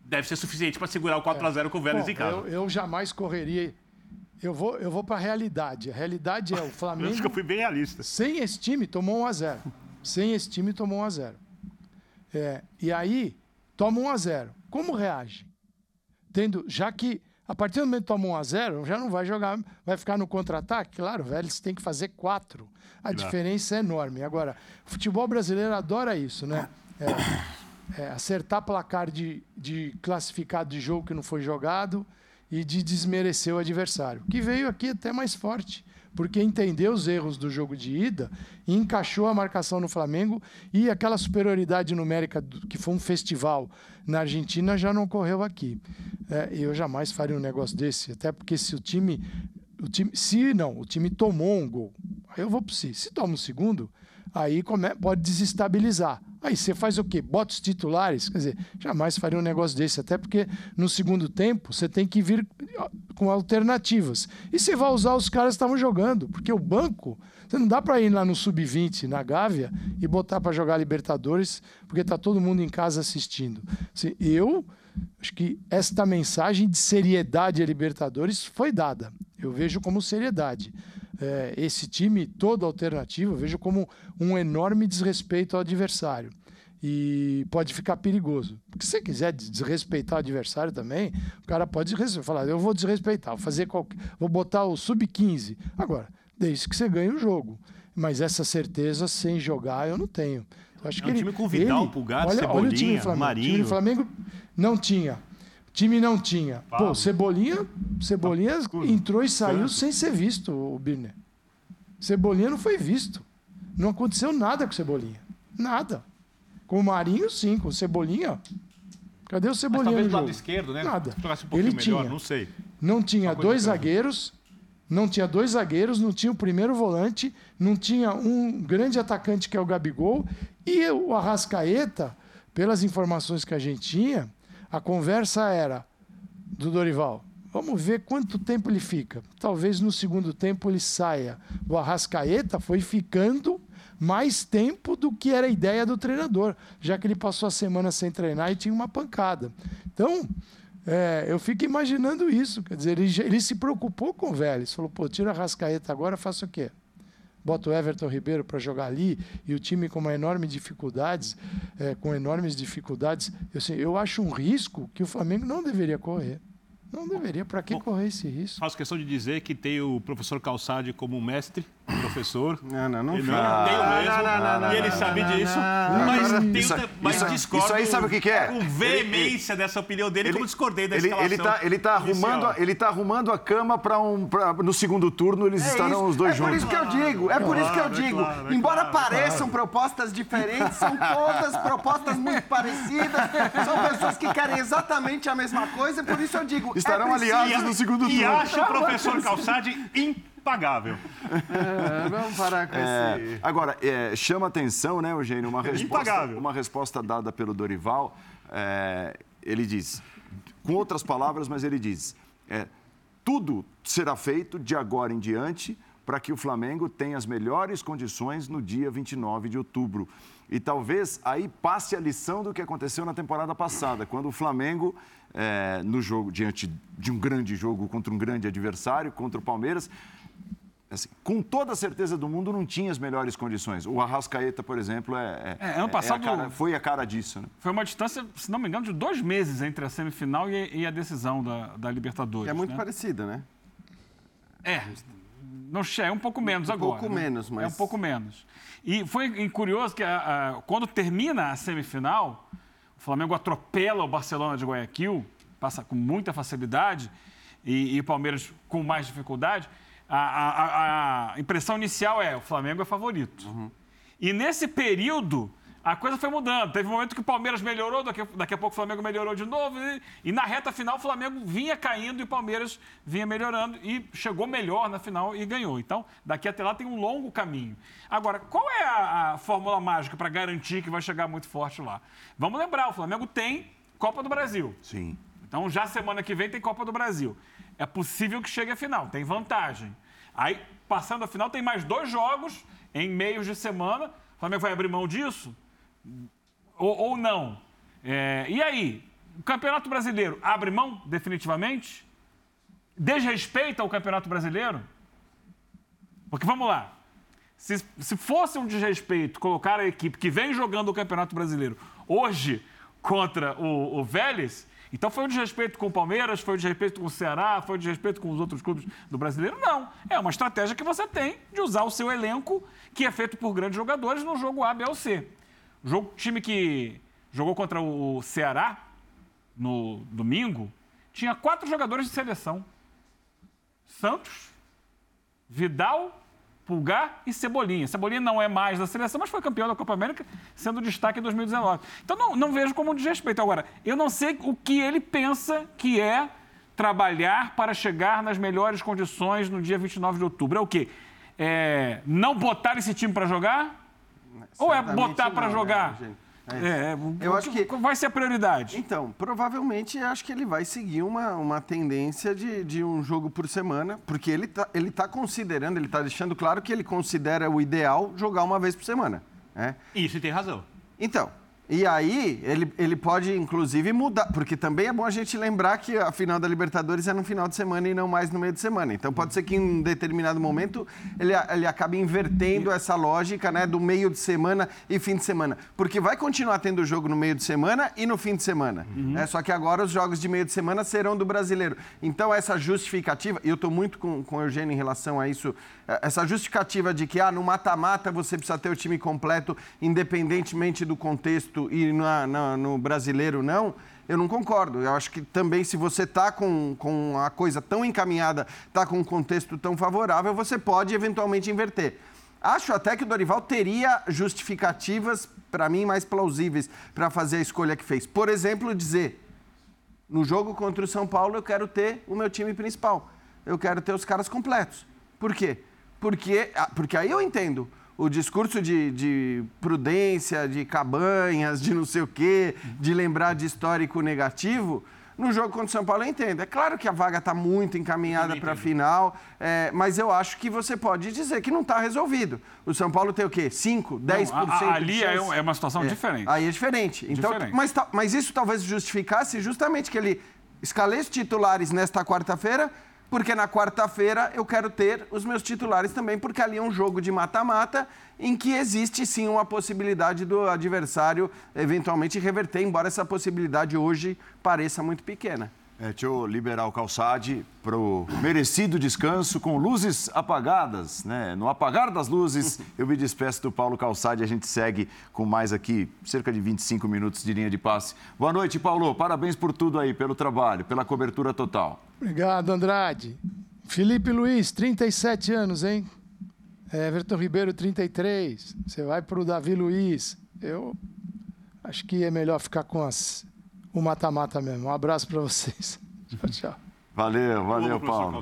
Deve ser suficiente para segurar o 4 a 0 com o Vélez Bom, em casa. Eu, eu jamais correria eu vou, eu vou para a realidade. A realidade é o Flamengo. [laughs] eu acho que eu fui bem realista. Sem esse time, tomou 1 a 0 Sem esse time, tomou 1 a 0 é, E aí, toma 1 a 0 Como reage? Tendo, já que a partir do momento que toma 1 a 0 já não vai jogar, vai ficar no contra-ataque. Claro, o Vélez tem que fazer quatro. A claro. diferença é enorme. Agora, o futebol brasileiro adora isso, né? É, é, acertar placar de, de classificado de jogo que não foi jogado e de desmerecer o adversário, que veio aqui até mais forte, porque entendeu os erros do jogo de ida e encaixou a marcação no Flamengo e aquela superioridade numérica que foi um festival na Argentina já não ocorreu aqui. É, eu jamais faria um negócio desse, até porque se o time, o time, se não, o time tomou um gol, aí eu vou para si. Se toma um segundo, aí pode desestabilizar. Aí você faz o quê? Bota os titulares? Quer dizer, jamais faria um negócio desse, até porque no segundo tempo você tem que vir com alternativas. E você vai usar os caras que estavam jogando, porque o banco, você não dá para ir lá no sub-20 na Gávea e botar para jogar Libertadores, porque tá todo mundo em casa assistindo. Assim, eu acho que esta mensagem de seriedade a Libertadores foi dada. Eu vejo como seriedade. É, esse time todo alternativo, eu vejo como um enorme desrespeito ao adversário e pode ficar perigoso. Porque se você quiser desrespeitar o adversário também, o cara pode falar, eu vou desrespeitar, vou fazer qualquer, vou botar o sub-15. Agora, desde que você ganhe o jogo. Mas essa certeza sem jogar eu não tenho. Acho é que um ele, time com Vidal, ele, Pulgar, olha, Cebolinha, olha o time do Flamengo. Marinho. O time do Flamengo não tinha. Time não tinha. Pablo. Pô, Cebolinha, Cebolinha entrou e saiu sem ser visto, o Birner. Cebolinha não foi visto. Não aconteceu nada com Cebolinha. Nada. Com o Marinho, sim. Com o Cebolinha. Cadê o Mas Cebolinha talvez no do lado esquerdo, né? Nada. Um Ele melhor, tinha. não sei. Não tinha dois zagueiros, não tinha dois zagueiros, não tinha o primeiro volante, não tinha um grande atacante que é o Gabigol e o Arrascaeta, pelas informações que a gente tinha, a conversa era do Dorival. Vamos ver quanto tempo ele fica. Talvez no segundo tempo ele saia. O Arrascaeta foi ficando mais tempo do que era a ideia do treinador, já que ele passou a semana sem treinar e tinha uma pancada. Então, é, eu fico imaginando isso. Quer dizer, ele, ele se preocupou com o Vélez. Falou, pô, tira a Rascaeta agora, faça o quê? Bota o Everton Ribeiro para jogar ali e o time com uma enorme dificuldades, é, com enormes dificuldades. Eu, assim, eu acho um risco que o Flamengo não deveria correr. Não deveria. Para que correr esse risco? Faço questão de dizer que tem o professor Calçade como mestre, professor. Não, não, não Ele fala. tem o mesmo, Não, não, não, não, e ele não, sabe não, disso, não, mas, não, tem, isso- mas isso- discordo isso aí sabe o que que é? com veemência dessa opinião dele, como discordei da Ele, escalação ele, tá, ele, tá arrumando, inicial. ele tá arrumando a cama para um. Pra, no segundo turno eles É estarão isso. os dois é juntos. por isso que eu digo, é por isso que eu Claro, é digo. claro, é Embora claro, pareçam propostas diferentes, são todas propostas muito parecidas. São pessoas que querem exatamente a mesma coisa, e por isso eu digo. Estarão é preciso- aliados no segundo E turno. acha o professor Calçade impagável. É, vamos parar com É, esse. agora, é, chama atenção, né, Eugênio, uma resposta, Impagável. uma resposta dada pelo Dorival. é, ele diz, com outras palavras, mas ele diz: é, tudo será feito de agora em diante para que o Flamengo tenha as melhores condições no dia 29 de outubro. E talvez aí passe a lição do que aconteceu na temporada passada, quando o Flamengo, é, no jogo, diante de um grande jogo contra um grande adversário, contra o Palmeiras, assim, com toda a certeza do mundo, não tinha as melhores condições. O Arrascaeta, por exemplo, é, É, ano a passado- cara- foi a cara disso. Né? Foi uma distância, se não me engano, de dois meses entre a semifinal e, e a decisão da, da Libertadores. Que é muito né? parecida, né? É. Não é um pouco menos Um agora. pouco né? menos, mas- É um pouco menos. E foi curioso que a- a- quando termina a semifinal, o Flamengo atropela o Barcelona de Guayaquil, passa com muita facilidade, e, e o Palmeiras com mais dificuldade. A, a- a- impressão inicial é: o Flamengo é favorito. Uhum. E nesse período, a coisa foi mudando. Teve um momento que o Palmeiras melhorou, daqui, a- daqui a pouco o Flamengo melhorou de novo. E, e na reta final, o Flamengo vinha caindo e o Palmeiras vinha melhorando. E chegou melhor na final e ganhou. Então, daqui até lá tem um longo caminho. Agora, qual é a, a fórmula mágica para garantir que vai chegar muito forte lá? Vamos lembrar: o Flamengo tem Copa do Brasil. Sim. Então, já semana que vem tem Copa do Brasil. É possível que chegue à final, tem vantagem. Aí, passando a final, tem mais dois jogos em meios de semana. O Flamengo vai abrir mão disso? Ou, ou não? É, e aí? O Campeonato Brasileiro abre mão definitivamente? Desrespeita o Campeonato Brasileiro? Porque vamos lá. Se, se fosse um desrespeito colocar a equipe que vem jogando o Campeonato Brasileiro hoje contra o, o Vélez, então foi um desrespeito com o Palmeiras, foi um desrespeito com o Ceará, foi um desrespeito com os outros clubes do brasileiro? Não. É uma estratégia que você tem de usar o seu elenco, que é feito por grandes jogadores, no jogo A, B ou C. O jogo, time que jogou contra o Ceará no domingo tinha quatro jogadores de seleção: Santos, Vidal, Pulgar e Cebolinha. Cebolinha não é mais da seleção, mas foi campeão da Copa América, sendo destaque em 2019. Então não, não vejo como um desrespeito. Agora, eu não sei o que ele pensa que é trabalhar para chegar nas melhores condições no dia 29 de outubro. É o quê? É não botar esse time para jogar? Ou é Certamente botar para né, jogar? gente? É, eu acho que vai ser a prioridade. Então, provavelmente acho que ele vai seguir uma, uma tendência de, de um jogo por semana, porque ele está ele tá considerando, ele está deixando claro que ele considera o ideal jogar uma vez por semana. Né? Isso, e tem razão. Então, e aí, ele, ele pode, inclusive, mudar, porque também é bom a gente lembrar que a final da Libertadores é no final de semana e não mais no meio de semana. Então, pode ser que em um determinado momento ele, ele acabe invertendo essa lógica né, do meio de semana e fim de semana. Porque vai continuar tendo jogo no meio de semana e no fim de semana. Uhum. Né? Só que agora os jogos de meio de semana serão do brasileiro. Então, essa justificativa, e eu estou muito com, com o Eugênio em relação a isso, é, essa justificativa de que ah, no mata-mata você precisa ter o time completo, independentemente do contexto, e na, na, no brasileiro não, eu não concordo. Eu acho que também, se você está com, com a coisa tão encaminhada, está com um contexto tão favorável, você pode eventualmente inverter. Acho até que o Dorival teria justificativas, para mim, mais plausíveis para fazer a escolha que fez. Por exemplo, dizer: no jogo contra o São Paulo, eu quero ter o meu time principal. Eu quero ter os caras completos. Por quê? Porque, ah, porque aí eu entendo o discurso de, de, prudência, de cabanhas, de não sei o quê, de lembrar de histórico negativo. No jogo contra o São Paulo, eu entendo. É claro que a vaga está muito encaminhada para a final, é, mas eu acho que você pode dizer que não está resolvido. O São Paulo tem o quê? 5, 10% não, a, Ali é, é, uma situação é, diferente. Aí é diferente. Então, diferente. Mas, mas isso talvez justificasse justamente que ele escalesse titulares nesta quarta-feira porque na quarta-feira eu quero ter os meus titulares também, porque ali é um jogo de mata-mata em que existe sim uma possibilidade do adversário eventualmente reverter, embora essa possibilidade hoje pareça muito pequena. É, deixa eu liberar o Calçade para o merecido descanso com luzes apagadas. Né? No apagar das luzes, [laughs] eu me despeço do Paulo Calçade e a gente segue com mais aqui, cerca de 25 minutos de linha de passe. Boa noite, Paulo. Parabéns por tudo aí, pelo trabalho, pela cobertura total. Obrigado, Andrade. Felipe Luiz, 37 anos, hein? Everton Ribeiro, 33. Você vai para o Davi Luiz. Eu acho que é melhor ficar com as o mata-mata mesmo. Um abraço para vocês. [laughs] Tchau, tchau. Valeu, valeu, Paulo.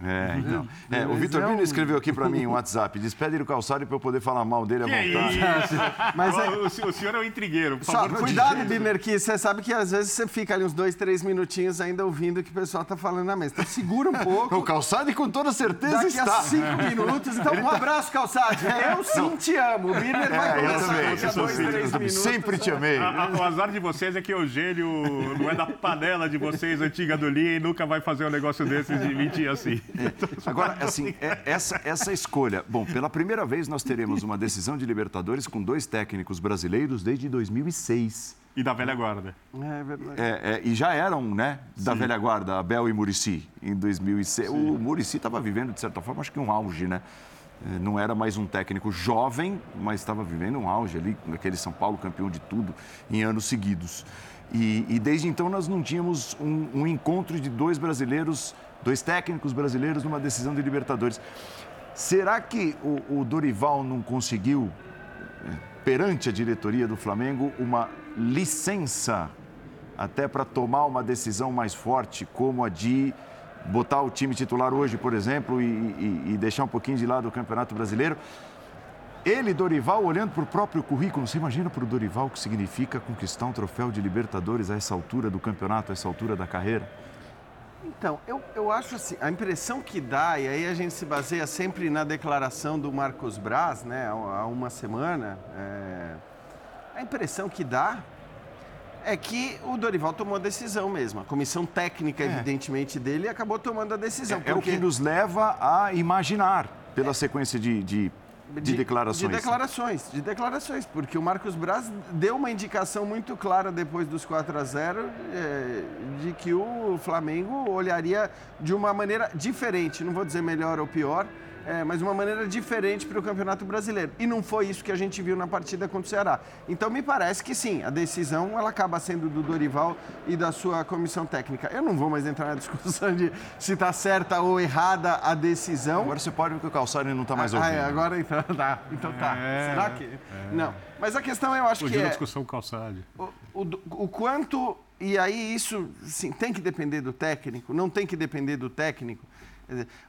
É, então. É, o Vitor Bino escreveu aqui para mim um WhatsApp. Despede do calçado para eu poder falar mal dele à vontade. [laughs] Mas é... o, o, senhor é um intrigueiro. Por Só, cuidado, Biner, que você sabe que às vezes você fica ali uns dois, três minutinhos ainda ouvindo o que o pessoal está falando na mesa. Então segura um pouco. [laughs] O calçado, com toda certeza, Daqui está. a cinco minutos. Então, um tá- abraço, calçado. Eu sim te amo. O Biner vai é, começar eu também. Eu dois, três minutos. Sempre te amei. A, a, o azar de vocês é que o Eugênio não é da panela de vocês, antiga do Linha, e nunca vai fazer um negócio desse de mentir assim. [laughs] É. Agora, assim, é, essa, essa escolha. Bom, pela primeira vez nós teremos uma decisão de Libertadores com dois técnicos brasileiros desde 2006. E da velha guarda. É verdade. É, é, e já eram, né, da Sim. velha guarda, Abel e Murici, em 2006. Sim. O Murici estava vivendo, de certa forma, acho que um auge, né? É, não era mais um técnico jovem, mas estava vivendo um auge ali, naquele São Paulo campeão de tudo em anos seguidos. E, e desde então nós não tínhamos um, um encontro de dois brasileiros dois técnicos brasileiros numa decisão de Libertadores. Será que o, o Dorival não conseguiu, eh, perante a diretoria do Flamengo, uma licença até para tomar uma decisão mais forte, como a de botar o time titular hoje, por exemplo, e, e, e deixar um pouquinho de lado o Campeonato Brasileiro? Ele, Dorival, olhando para o próprio currículo, você imagina para o Dorival o que significa conquistar um troféu de Libertadores a essa altura do campeonato, a essa altura da carreira? Então, eu, eu acho assim, a impressão que dá, e aí a gente se baseia sempre na declaração do Marcos Braz, né, há uma semana, é, a impressão que dá é que o Dorival tomou a decisão mesmo. A comissão técnica, é. evidentemente, dele acabou tomando a decisão. É, porque... é o que nos leva a imaginar, pela é. sequência de, de de, declarações. De declarações, de declarações, porque o Marcos Braz deu uma indicação muito clara depois dos 4 a 0 é, de que o Flamengo olharia de uma maneira diferente, não vou dizer melhor ou pior, é, mas uma maneira diferente para o Campeonato Brasileiro. E não foi isso que a gente viu na partida contra o Ceará. Então me parece que sim, a decisão ela acaba sendo do Dorival e da sua comissão técnica. Eu não vou mais entrar na discussão de se está certa ou errada a decisão. Agora você pode porque o Calçado não está mais ah, ouvindo. Ah, é, agora então tá. Então tá. É, Será que. É. Não. Mas a questão eu acho que é. discussão Calçado. O, o, o quanto. E aí isso sim, tem que depender do técnico, não tem que depender do técnico.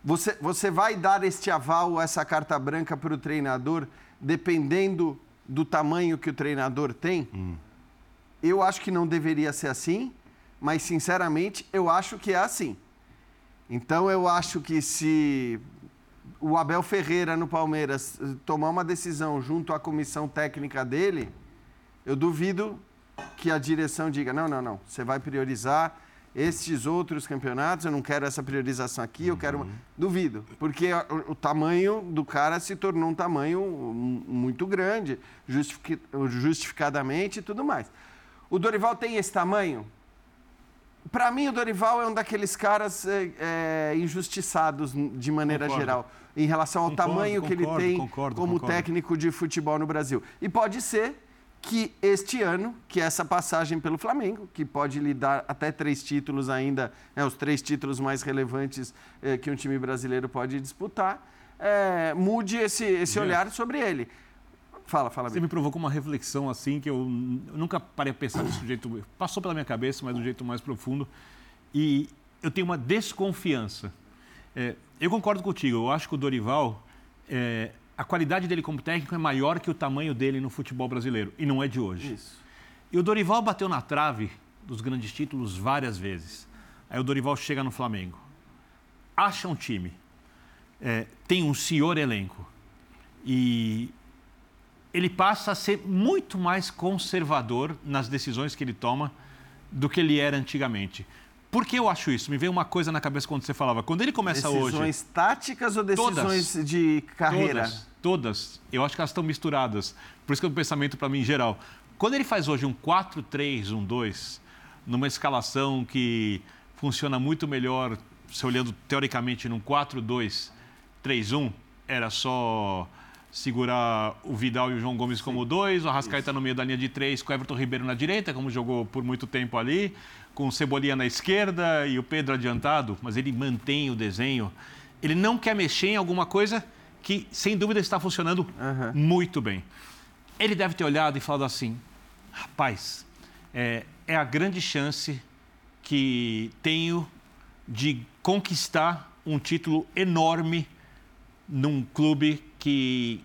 Você, você vai dar este aval, essa carta branca para o treinador, dependendo do tamanho que o treinador tem, eu acho que não deveria ser assim, mas sinceramente eu acho que é assim. Então eu acho que se o Abel Ferreira no Palmeiras eh, tomar uma decisão junto à comissão técnica dele, eu duvido que a direção diga: não, não, não, você vai priorizar estes outros campeonatos, eu não quero essa priorização aqui, eu quero. Duvido, porque o, tamanho do cara se tornou um tamanho muito grande, justific- justificadamente e tudo mais. O Dorival tem esse tamanho? Para mim, o Dorival é um daqueles caras é, é, injustiçados de maneira Concordo. geral, em relação ao Concordo, tamanho que ele concordo, tem concordo, como concordo. técnico de futebol no Brasil. E pode ser que este ano, que essa passagem pelo Flamengo, que pode lhe dar até três títulos ainda, né, os três títulos mais relevantes eh, que um time brasileiro pode disputar, eh, mude esse, esse olhar sobre ele. Fala, fala, Você me provocou uma reflexão assim que eu, eu nunca parei a pensar desse jeito. Passou pela minha cabeça, mas um jeito mais profundo. E eu tenho uma desconfiança. É, eu concordo contigo. Eu acho que o Dorival, é, a qualidade dele como técnico é maior que o tamanho dele no futebol brasileiro. E não é de hoje. Isso. E o Dorival bateu na trave dos grandes títulos várias vezes. Aí o Dorival chega no Flamengo. Acha um time. é, tem um senhor elenco. E ele passa a ser muito mais conservador nas decisões que ele toma do que ele era antigamente. Por que eu acho isso? Me veio uma coisa na cabeça quando você falava. Quando ele começa decisões hoje. táticas ou decisões Todas. de carreira? Todas, todas. Eu acho que elas estão misturadas. Por isso que é um pensamento para mim em geral. Quando ele faz hoje um 4-3-1-2, numa escalação que funciona muito melhor, se olhando teoricamente num 4-2-3-1, era só segurar o Vidal e o João Gomes como dois, o Arrascaeta no meio da linha de três, com o Everton Ribeiro na direita, como jogou por muito tempo ali, com o Cebolinha na esquerda e o Pedro adiantado, mas ele mantém o desenho. Ele não quer mexer em alguma coisa que, sem dúvida, está funcionando muito bem. Ele deve ter olhado e falado assim: rapaz, é, é a grande chance que tenho de conquistar um título enorme num clube que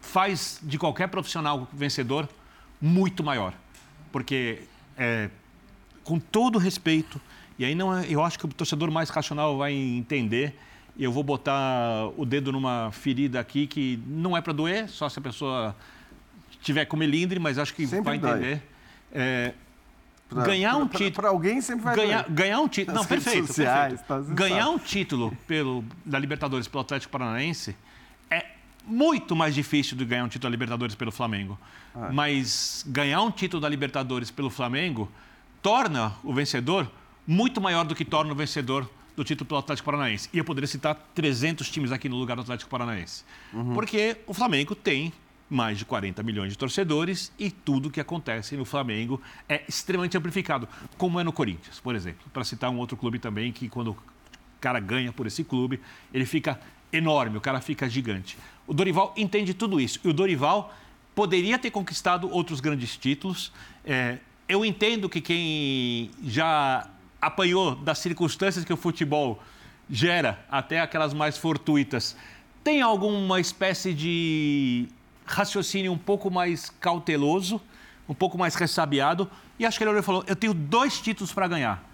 faz de qualquer profissional vencedor muito maior. Porque, é, com todo respeito, e aí não é- eu acho que o torcedor mais racional vai entender, e eu vou botar o dedo numa ferida aqui que não é para doer, só se a pessoa tiver com melindre, mas acho que Sempre vai entender. É, Pra- ganhar um pra- título. Para alguém sempre vai ganhar, doer. ganhar um título. Não, perfeito. sociais, perfeito. tá, você ganhar um título pelo, da Libertadores pelo Atlético Paranaense é muito mais difícil do que ganhar um título da Libertadores pelo Flamengo. Ah. Mas ganhar um título da Libertadores pelo Flamengo torna o vencedor muito maior do que torna o vencedor do título pelo Atlético Paranaense. E eu poderia citar 300 times aqui no lugar do Atlético Paranaense. Porque o Flamengo tem mais de 40 milhões de torcedores e tudo que acontece no Flamengo é extremamente amplificado, como é no Corinthians, por exemplo. Para citar um outro clube também que quando o cara ganha por esse clube, ele fica enorme, o cara fica gigante. O Dorival entende tudo isso. E o Dorival poderia ter conquistado outros grandes títulos. É, eu entendo que quem já apanhou das circunstâncias que o futebol gera, até aquelas mais fortuitas, tem alguma espécie de raciocínio um pouco mais cauteloso, um pouco mais ressabiado. E acho que ele falou: eu tenho dois títulos para ganhar.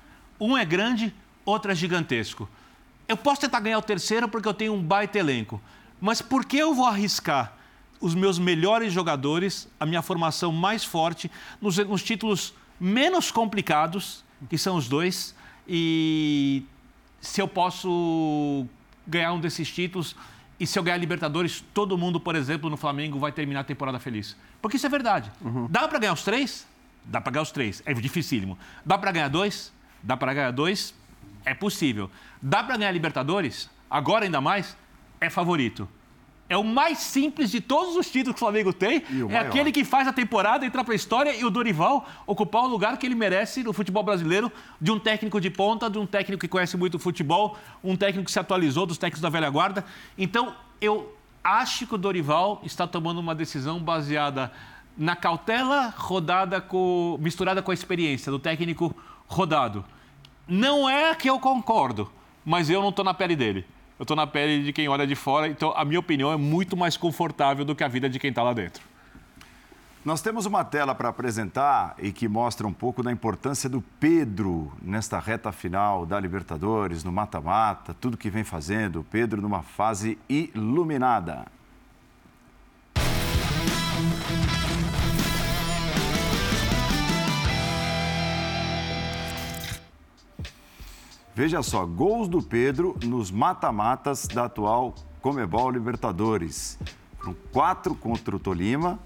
Um é grande, outro é gigantesco. Eu posso tentar ganhar o terceiro porque eu tenho um baita elenco. Mas por que eu vou arriscar os meus melhores jogadores, a minha formação mais forte, nos, nos títulos menos complicados, que são os dois, e se eu posso ganhar um desses títulos e se eu ganhar Libertadores, todo mundo, por exemplo, no Flamengo vai terminar a temporada feliz. Porque isso é verdade. Dá para ganhar os três? Dá para ganhar os três. É dificílimo. Dá para ganhar dois? Dá para ganhar dois? É possível. Dá para ganhar Libertadores? Agora ainda mais? É favorito. É o mais simples de todos os títulos que o Flamengo tem. o É maior. aquele que faz a temporada, entrar para a história e o Dorival ocupar o lugar que ele merece no futebol brasileiro, de um técnico de ponta, de um técnico que conhece muito o futebol, um técnico que se atualizou dos técnicos da velha guarda. Então, eu acho que o Dorival está tomando uma decisão baseada na cautela rodada com, misturada com a experiência do técnico rodado. Não é que eu concordo, mas eu não estou na pele dele. Eu estou na pele de quem olha de fora, então a minha opinião é muito mais confortável do que a vida de quem está lá dentro. Nós temos uma tela para apresentar e que mostra um pouco da importância do Pedro nesta reta final da Libertadores, no mata-mata, tudo que vem fazendo. O Pedro numa fase iluminada. Veja só, gols do Pedro nos mata-matas da atual Comebol Libertadores. Foram quatro contra o Tolima,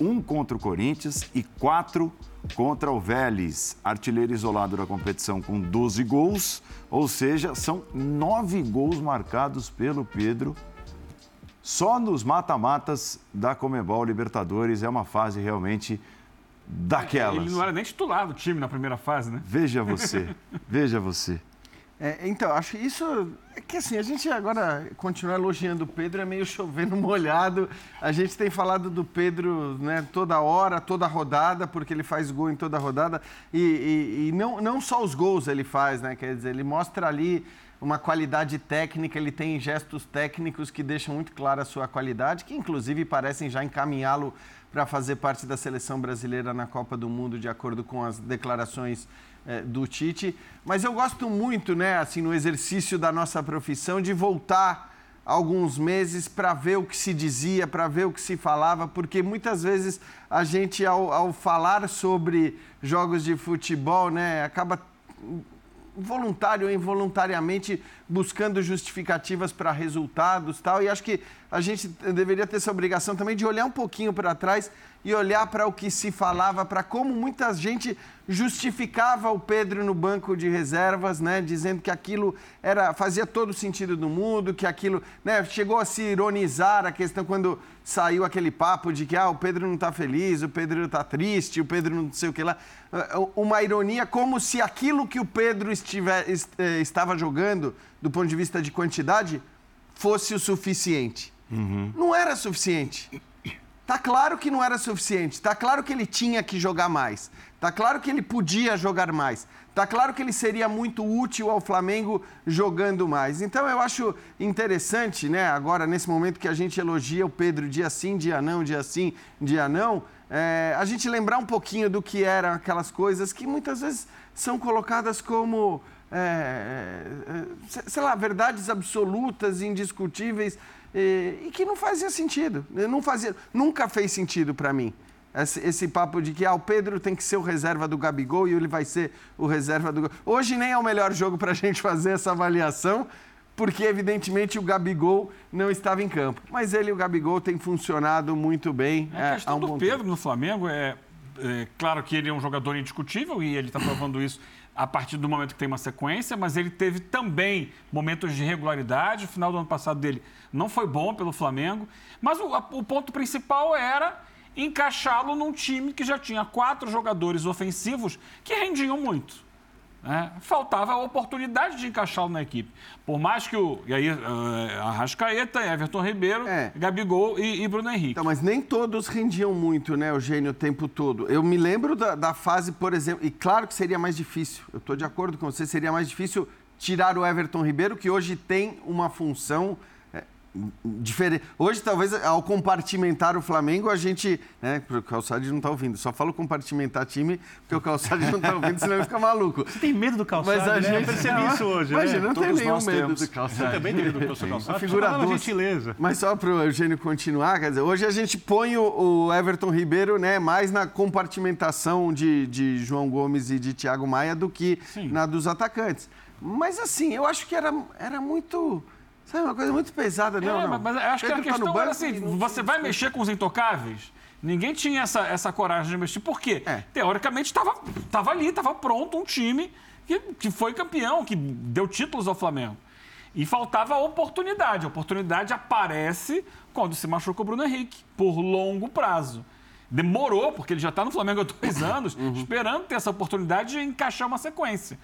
um contra o Corinthians e quatro contra o Vélez. Artilheiro isolado da competição com 12 gols, ou seja, são nove gols marcados pelo Pedro. Só nos mata-matas da Comebol Libertadores é uma fase realmente daquelas. Ele não era nem titular do time na primeira fase, né? Veja você, veja você. É, então, acho que isso. É que assim, a gente agora continuar elogiando o Pedro é meio chovendo [laughs] molhado. A gente tem falado do Pedro né, toda hora, toda rodada, porque ele faz gol em toda rodada. E, e, e não, não só os gols ele faz, né? Quer dizer, ele mostra ali uma qualidade técnica, ele tem gestos técnicos que deixam muito clara a sua qualidade, que inclusive parecem já encaminhá-lo para fazer parte da seleção brasileira na Copa do Mundo, de acordo com as declarações é, do Tite. Mas eu gosto muito, né, assim, no exercício da nossa profissão, de voltar alguns meses para ver o que se dizia, para ver o que se falava, porque muitas vezes a gente, ao, ao falar sobre jogos de futebol, né, acaba voluntário ou involuntariamente buscando justificativas para resultados tal. E acho que a gente deveria ter essa obrigação também de olhar um pouquinho para trás e olhar para o que se falava para como muita gente justificava o Pedro no banco de reservas, né, dizendo que aquilo era fazia todo o sentido do mundo, que aquilo, né, chegou a se ironizar a questão quando saiu aquele papo de que ah, o Pedro não está feliz, o Pedro está triste, o Pedro não sei o que lá, uma ironia como se aquilo que o Pedro estiver, eh, estava jogando do ponto de vista de quantidade fosse o suficiente. Uhum. Não era suficiente. Tá claro que não era suficiente. Tá claro que ele tinha que jogar mais. Tá claro que ele podia jogar mais. Tá claro que ele seria muito útil ao Flamengo jogando mais. Então eu acho interessante, né, agora nesse momento que a gente elogia o Pedro dia sim, dia não, dia sim, dia não, é, a gente lembrar um pouquinho do que eram aquelas coisas que muitas vezes são colocadas como, é, é, sei lá, verdades absolutas, indiscutíveis e, e que não fazia sentido. Não fazia, nunca fez sentido para mim. Esse, esse, papo de que ah, o Pedro tem que ser o reserva do Gabigol e ele vai ser o reserva do. Hoje nem é o melhor jogo para a [laughs] gente fazer essa avaliação, porque evidentemente o Gabigol não estava em campo. Mas ele e o Gabigol têm funcionado muito bem. A é, questão um do Pedro tempo. no Flamengo é, é, claro que ele é um jogador indiscutível e ele está provando isso a partir do momento que tem uma sequência, mas ele teve também momentos de irregularidade. O final do ano passado dele não foi bom pelo Flamengo. Mas o, o ponto principal era encaixá-lo num time que já tinha quatro jogadores ofensivos que rendiam muito. Né? Faltava a oportunidade de encaixá-lo na equipe. Por mais que o. E aí, uh, Arrascaeta, Everton Ribeiro, é. Gabigol e, e, Bruno Henrique. Então, mas nem todos rendiam muito, né, Eugênio, o tempo todo. Eu me lembro da, da fase, por exemplo, e claro que seria mais difícil, eu estou de acordo com você, seria mais difícil tirar o Everton Ribeiro, que hoje tem uma função diferente. Hoje, talvez, ao compartimentar o Flamengo, a gente. Né, porque o Calçade não está ouvindo. Só falo compartimentar time, porque o Calçade não está ouvindo, senão ele fica maluco. Você tem medo do Calçade, Mas a né? gente, Eu percebi não, isso hoje, Imagina, né? não Todos tem nenhum medo temos. do Calçade. Você também tem medo do professor Calçade? Figura Só doce. gentileza. Mas só para o Eugênio continuar, quer dizer, hoje a gente põe o, o Everton Ribeiro né, mais na compartimentação de, de João Gomes e de Thiago Maia do que Sim. na dos atacantes. Mas assim, eu acho que era, era muito Sabe, uma coisa muito pesada, não, é, não. Mas acho Pedro que a questão tá era assim, você vai mexer com os intocáveis? Ninguém tinha essa, essa coragem de mexer. Por quê? É. Teoricamente, estava tava ali, estava pronto um time que, que foi campeão, que deu títulos ao Flamengo. E faltava a oportunidade. A oportunidade aparece quando se machuca o Bruno Henrique, por longo prazo. Demorou, porque ele já está no Flamengo há dois [laughs] anos, uhum. esperando ter essa oportunidade de encaixar uma sequência.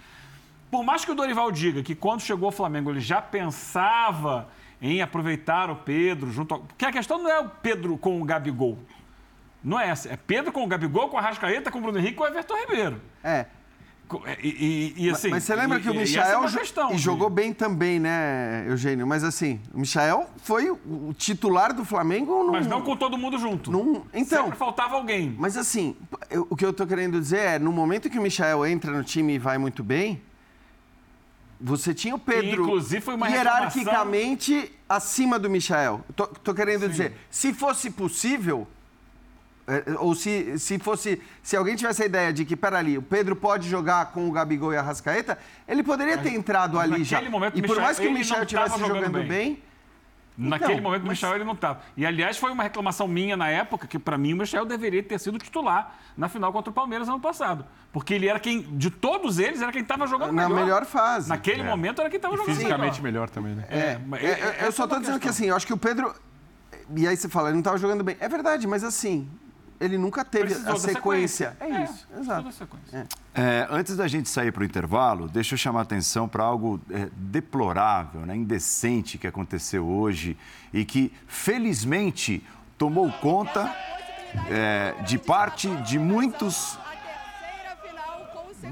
Por mais que o Dorival diga que quando chegou ao Flamengo ele já pensava em aproveitar o Pedro junto ao... Porque a questão não é o Pedro com o Gabigol. Não é essa. É Pedro com o Gabigol, com a Rascaeta, com o Bruno Henrique e com o Everton Ribeiro. É. E, e, e, assim, mas você lembra que o e Michael é e jogou bem também, né, Eugênio? Mas assim, o Michael foi o o titular do Flamengo. Num, Mas não com todo mundo junto. num, então, Sempre faltava alguém. Mas assim, eu- o que eu tô querendo dizer é, no momento que o Michael entra no time e vai muito bem, você tinha o Pedro inclusive, foi uma hierarquicamente acima do Michael. Tô, tô querendo dizer, se fosse possível, é, ou se, se fosse. Se alguém tivesse a ideia de que, peraí, o Pedro pode jogar com o Gabigol e a Rascaeta, ele poderia ter entrado ali já. momento, e por Michael, mais que o Michel estivesse jogando jogando bem. bem. Naquele Então, momento, o mas- Michel ele não estava. E, aliás, foi uma reclamação minha na época que, para mim, o Michel deveria ter sido titular na final contra o Palmeiras ano passado. Porque ele era quem, de todos eles, era quem estava jogando Na melhor. melhor fase. Naquele É. momento, era quem estava jogando Fisicamente melhor. melhor também, né? É, é, é- é, eu só é tô uma dizendo que questão. assim, eu acho que o Pedro. E aí você fala, ele não estava jogando bem. É verdade, mas assim, ele nunca teve Precisou a sequência. sequência. É É, isso, precisou exato. sequência. É. É, antes da gente sair para o intervalo, deixa eu chamar a atenção para algo é, deplorável, né, indecente que aconteceu hoje e que, felizmente, tomou conta é, de parte de muitos.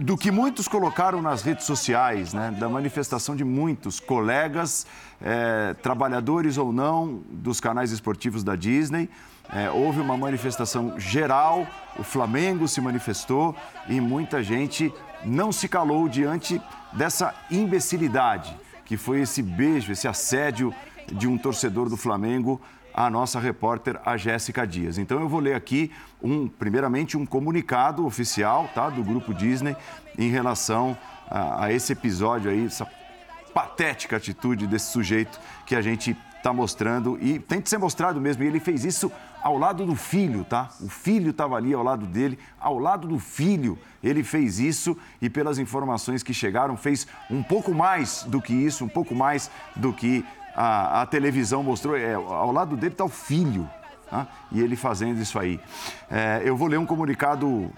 do que muitos colocaram nas redes sociais, né, da manifestação de muitos colegas, é, trabalhadores ou não, dos canais esportivos da Disney. É, houve uma manifestação geral, o Flamengo se manifestou e muita gente não se calou diante dessa imbecilidade, que foi esse beijo, esse assédio de um torcedor do Flamengo à nossa repórter, a Jéssica Dias. Então eu vou ler aqui, um, primeiramente, um comunicado oficial tá, do Grupo Disney em relação a, a esse episódio aí, essa patética atitude desse sujeito que a gente está mostrando e tem que ser mostrado mesmo. E ele fez isso ao lado do filho, tá? O filho estava ali ao lado dele, ao lado do filho. Ele fez isso e, pelas informações que chegaram, fez um pouco mais do que isso, um pouco mais do que a, a televisão mostrou. É, ao lado dele está o filho. tá? E ele fazendo isso aí. É, eu vou ler um comunicado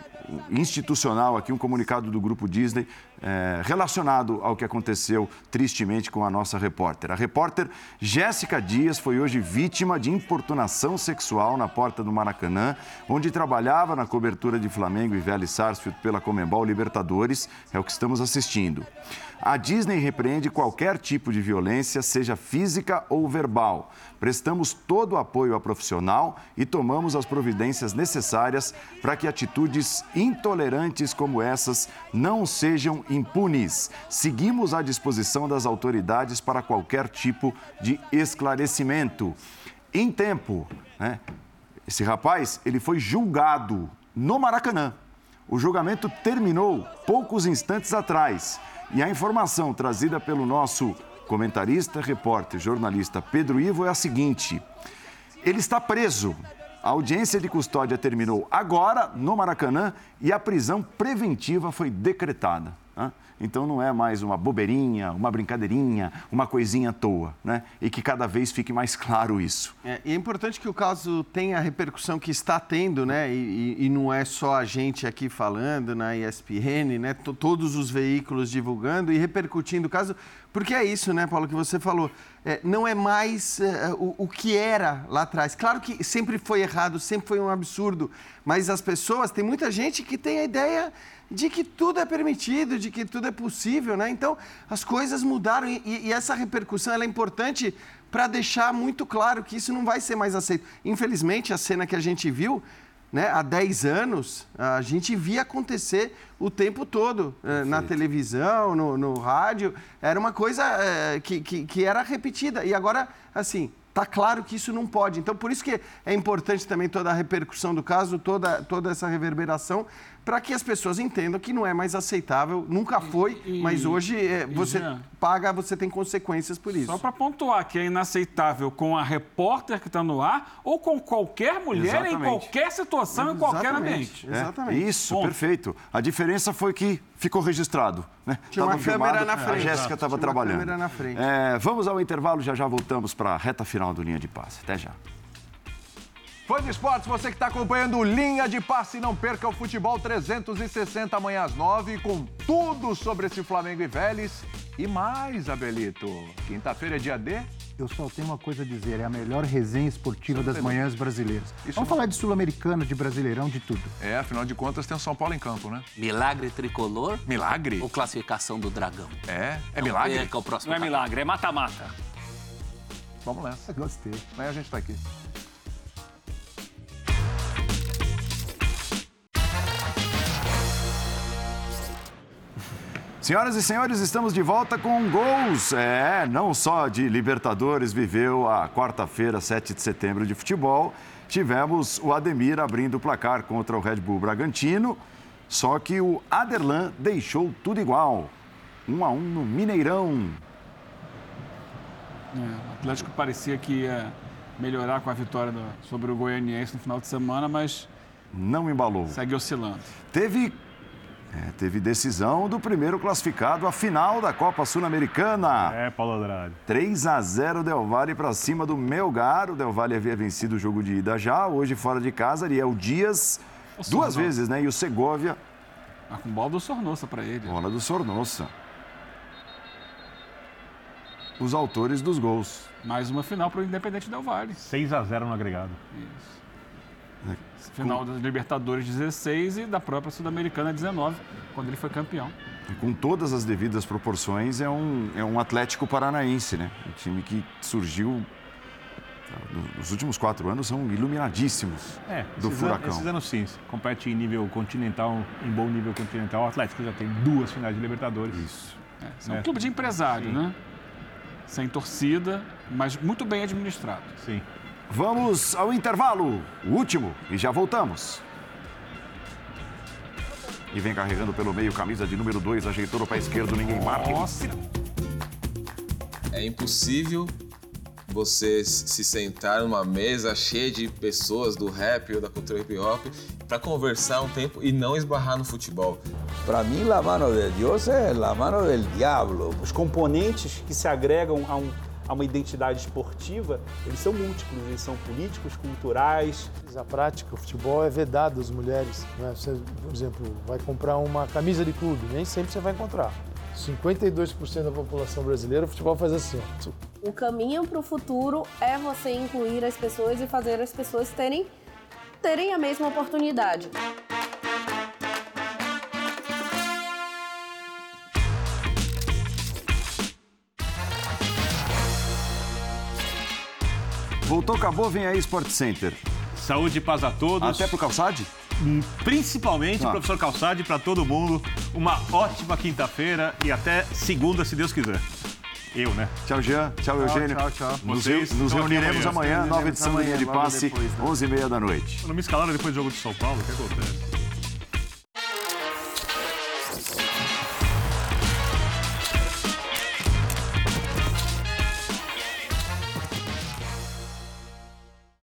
institucional aqui, um comunicado do Grupo Disney é, relacionado ao que aconteceu tristemente com a nossa repórter. A repórter Jéssica Dias foi hoje vítima de importunação sexual na porta do Maracanã, onde trabalhava na cobertura de Flamengo e Vélez Sarsfield pela Comembol Libertadores. É o que estamos assistindo. A Disney repreende qualquer tipo de violência, seja física ou verbal. Prestamos todo o apoio à profissional e tomamos as providências necessárias para que atitudes intolerantes como essas não sejam impunes. Seguimos à disposição das autoridades para qualquer tipo de esclarecimento. Em tempo, né? Esse rapaz, ele foi julgado no Maracanã. O julgamento terminou poucos instantes atrás. E a informação trazida pelo nosso comentarista, repórter, jornalista Pedro Ivo é a seguinte: ele está preso. A audiência de custódia terminou agora no Maracanã e a prisão preventiva foi decretada. Né? Então não é mais uma bobeirinha, uma brincadeirinha, uma coisinha à toa, né? E que cada vez fique mais claro isso. É, e é importante que o caso tenha a repercussão que está tendo, né? E, e- e não é só a gente aqui falando na ESPN, né? Todos os veículos divulgando e repercutindo o caso, porque é isso, né, Paulo, que você falou. É, não é mais é, o, o que era lá atrás. Claro que sempre foi errado, sempre foi um absurdo, mas as pessoas, tem muita gente que tem a ideia de que tudo é permitido, de que tudo é possível, né? Então, as coisas mudaram e, e- essa repercussão é importante para deixar muito claro que isso não vai ser mais aceito. Infelizmente, a cena que a gente viu, né, há 10 anos, a gente via acontecer o tempo todo, eh, na televisão, no, no rádio, era uma coisa eh, que, que, que era repetida. E agora, assim, Está claro que isso não pode. Então, por isso que é importante também toda a repercussão do caso, toda, toda essa reverberação, para que as pessoas entendam que não é mais aceitável, nunca foi, e- mas hoje é, e, você Jean, paga, você tem consequências por isso. Só para pontuar que é inaceitável com a repórter que está no ar ou com qualquer mulher em Exatamente. qualquer situação, em qualquer Exatamente. ambiente. É, isso, Ponto. perfeito. A diferença foi que ficou registrado. Né? Tinha uma Tava câmera filmado, na frente. A Jéssica estava Tinha uma trabalhando. câmera na frente. É, vamos ao intervalo, já já voltamos para a reta final do Linha de Passe. Até já. Fã de esportes, você que está acompanhando o Linha de Passe, não perca o Futebol 360 amanhã às 9 com tudo sobre esse Flamengo e Vélez. E mais, Abelito, quinta-feira é dia D, eu só tenho uma coisa a dizer: é a melhor resenha esportiva das manhãs brasileiras. Vamos falar de Sul-Americano, de Brasileirão, de tudo. É, afinal de contas tem o São Paulo em campo, né? Milagre tricolor? Milagre? Ou classificação do Dragão? É? É Não milagre? perca o próximo Não é milagre, é mata-mata. Vamos nessa. Gostei. Amanhã a gente tá aqui. Senhoras e senhores, estamos de volta com gols. É, não só de Libertadores viveu a quarta-feira, 7 de setembro de futebol. Tivemos o Ademir abrindo o placar contra o Red Bull Bragantino. Só que o Aderlan deixou tudo igual. Um a um no Mineirão. É, o Atlético parecia que ia melhorar com a vitória do- sobre o Goianiense no final de semana, mas Não embalou. segue oscilando. Teve, é, teve decisão do primeiro classificado à final da Copa Sul-Americana. É, Paulo Andrade. 3 a 0 Del Valle para cima do Melgar. O Del Valle havia vencido o jogo de ida já. Hoje fora de casa, Ariel Dias. O Duas Sornosa. vezes, né? E o Segovia. Ah, com bola do Sornossa para ele. Bola do Sornossa. Os autores dos gols. Mais uma final para o Independente Del Valle. 6 a 0 no agregado. Isso. Final das Libertadores 16 e da própria Sul-Americana 19, quando ele foi campeão. E com todas as devidas proporções, é um, é um Atlético Paranaense, né? Um time que surgiu. Nos últimos quatro anos são iluminadíssimos É, do esses Furacão. Anos, esses anos sim, compete em nível continental, em bom nível continental. O Atlético já tem duas finais de Libertadores. Isso. É um clube de empresário, né? Sem torcida, mas muito bem administrado. Sim. Vamos ao intervalo, o último, e já voltamos. E vem carregando pelo meio, camisa de número 2, ajeitou no pé esquerdo, ninguém marca. Nossa. É impossível você se sentar numa mesa cheia de pessoas do rap ou da cultura hip hop para conversar um tempo e não esbarrar no futebol. Para mim, la mano de Dios é la mano del diablo. Os componentes que se agregam a, um- a uma identidade esportiva, eles são múltiplos, eles são políticos, culturais. A prática, o futebol é vedado às mulheres. né? Você, por exemplo, vai comprar uma camisa de clube, nem sempre você vai encontrar. 52% da população brasileira, o futebol faz assim. ó. O caminho para o futuro é você incluir as pessoas e fazer as pessoas terem, terem a mesma oportunidade. Voltou, acabou, vem aí Sport Center. Saúde e paz a todos. Até pro Calçade? Principalmente, Ah. professor Calçade, para todo mundo. Uma ótima quinta-feira e até segunda, se Deus quiser. Eu, né? Tchau, Jean. Tchau, Eugênio. tchau, tchau. Nos, Vocês nos reuniremos amanhã. amanhã, nova edição do Linha de Passe, depois, né? 11h30 da noite. Não me escalaram depois do jogo de São Paulo, o que acontece?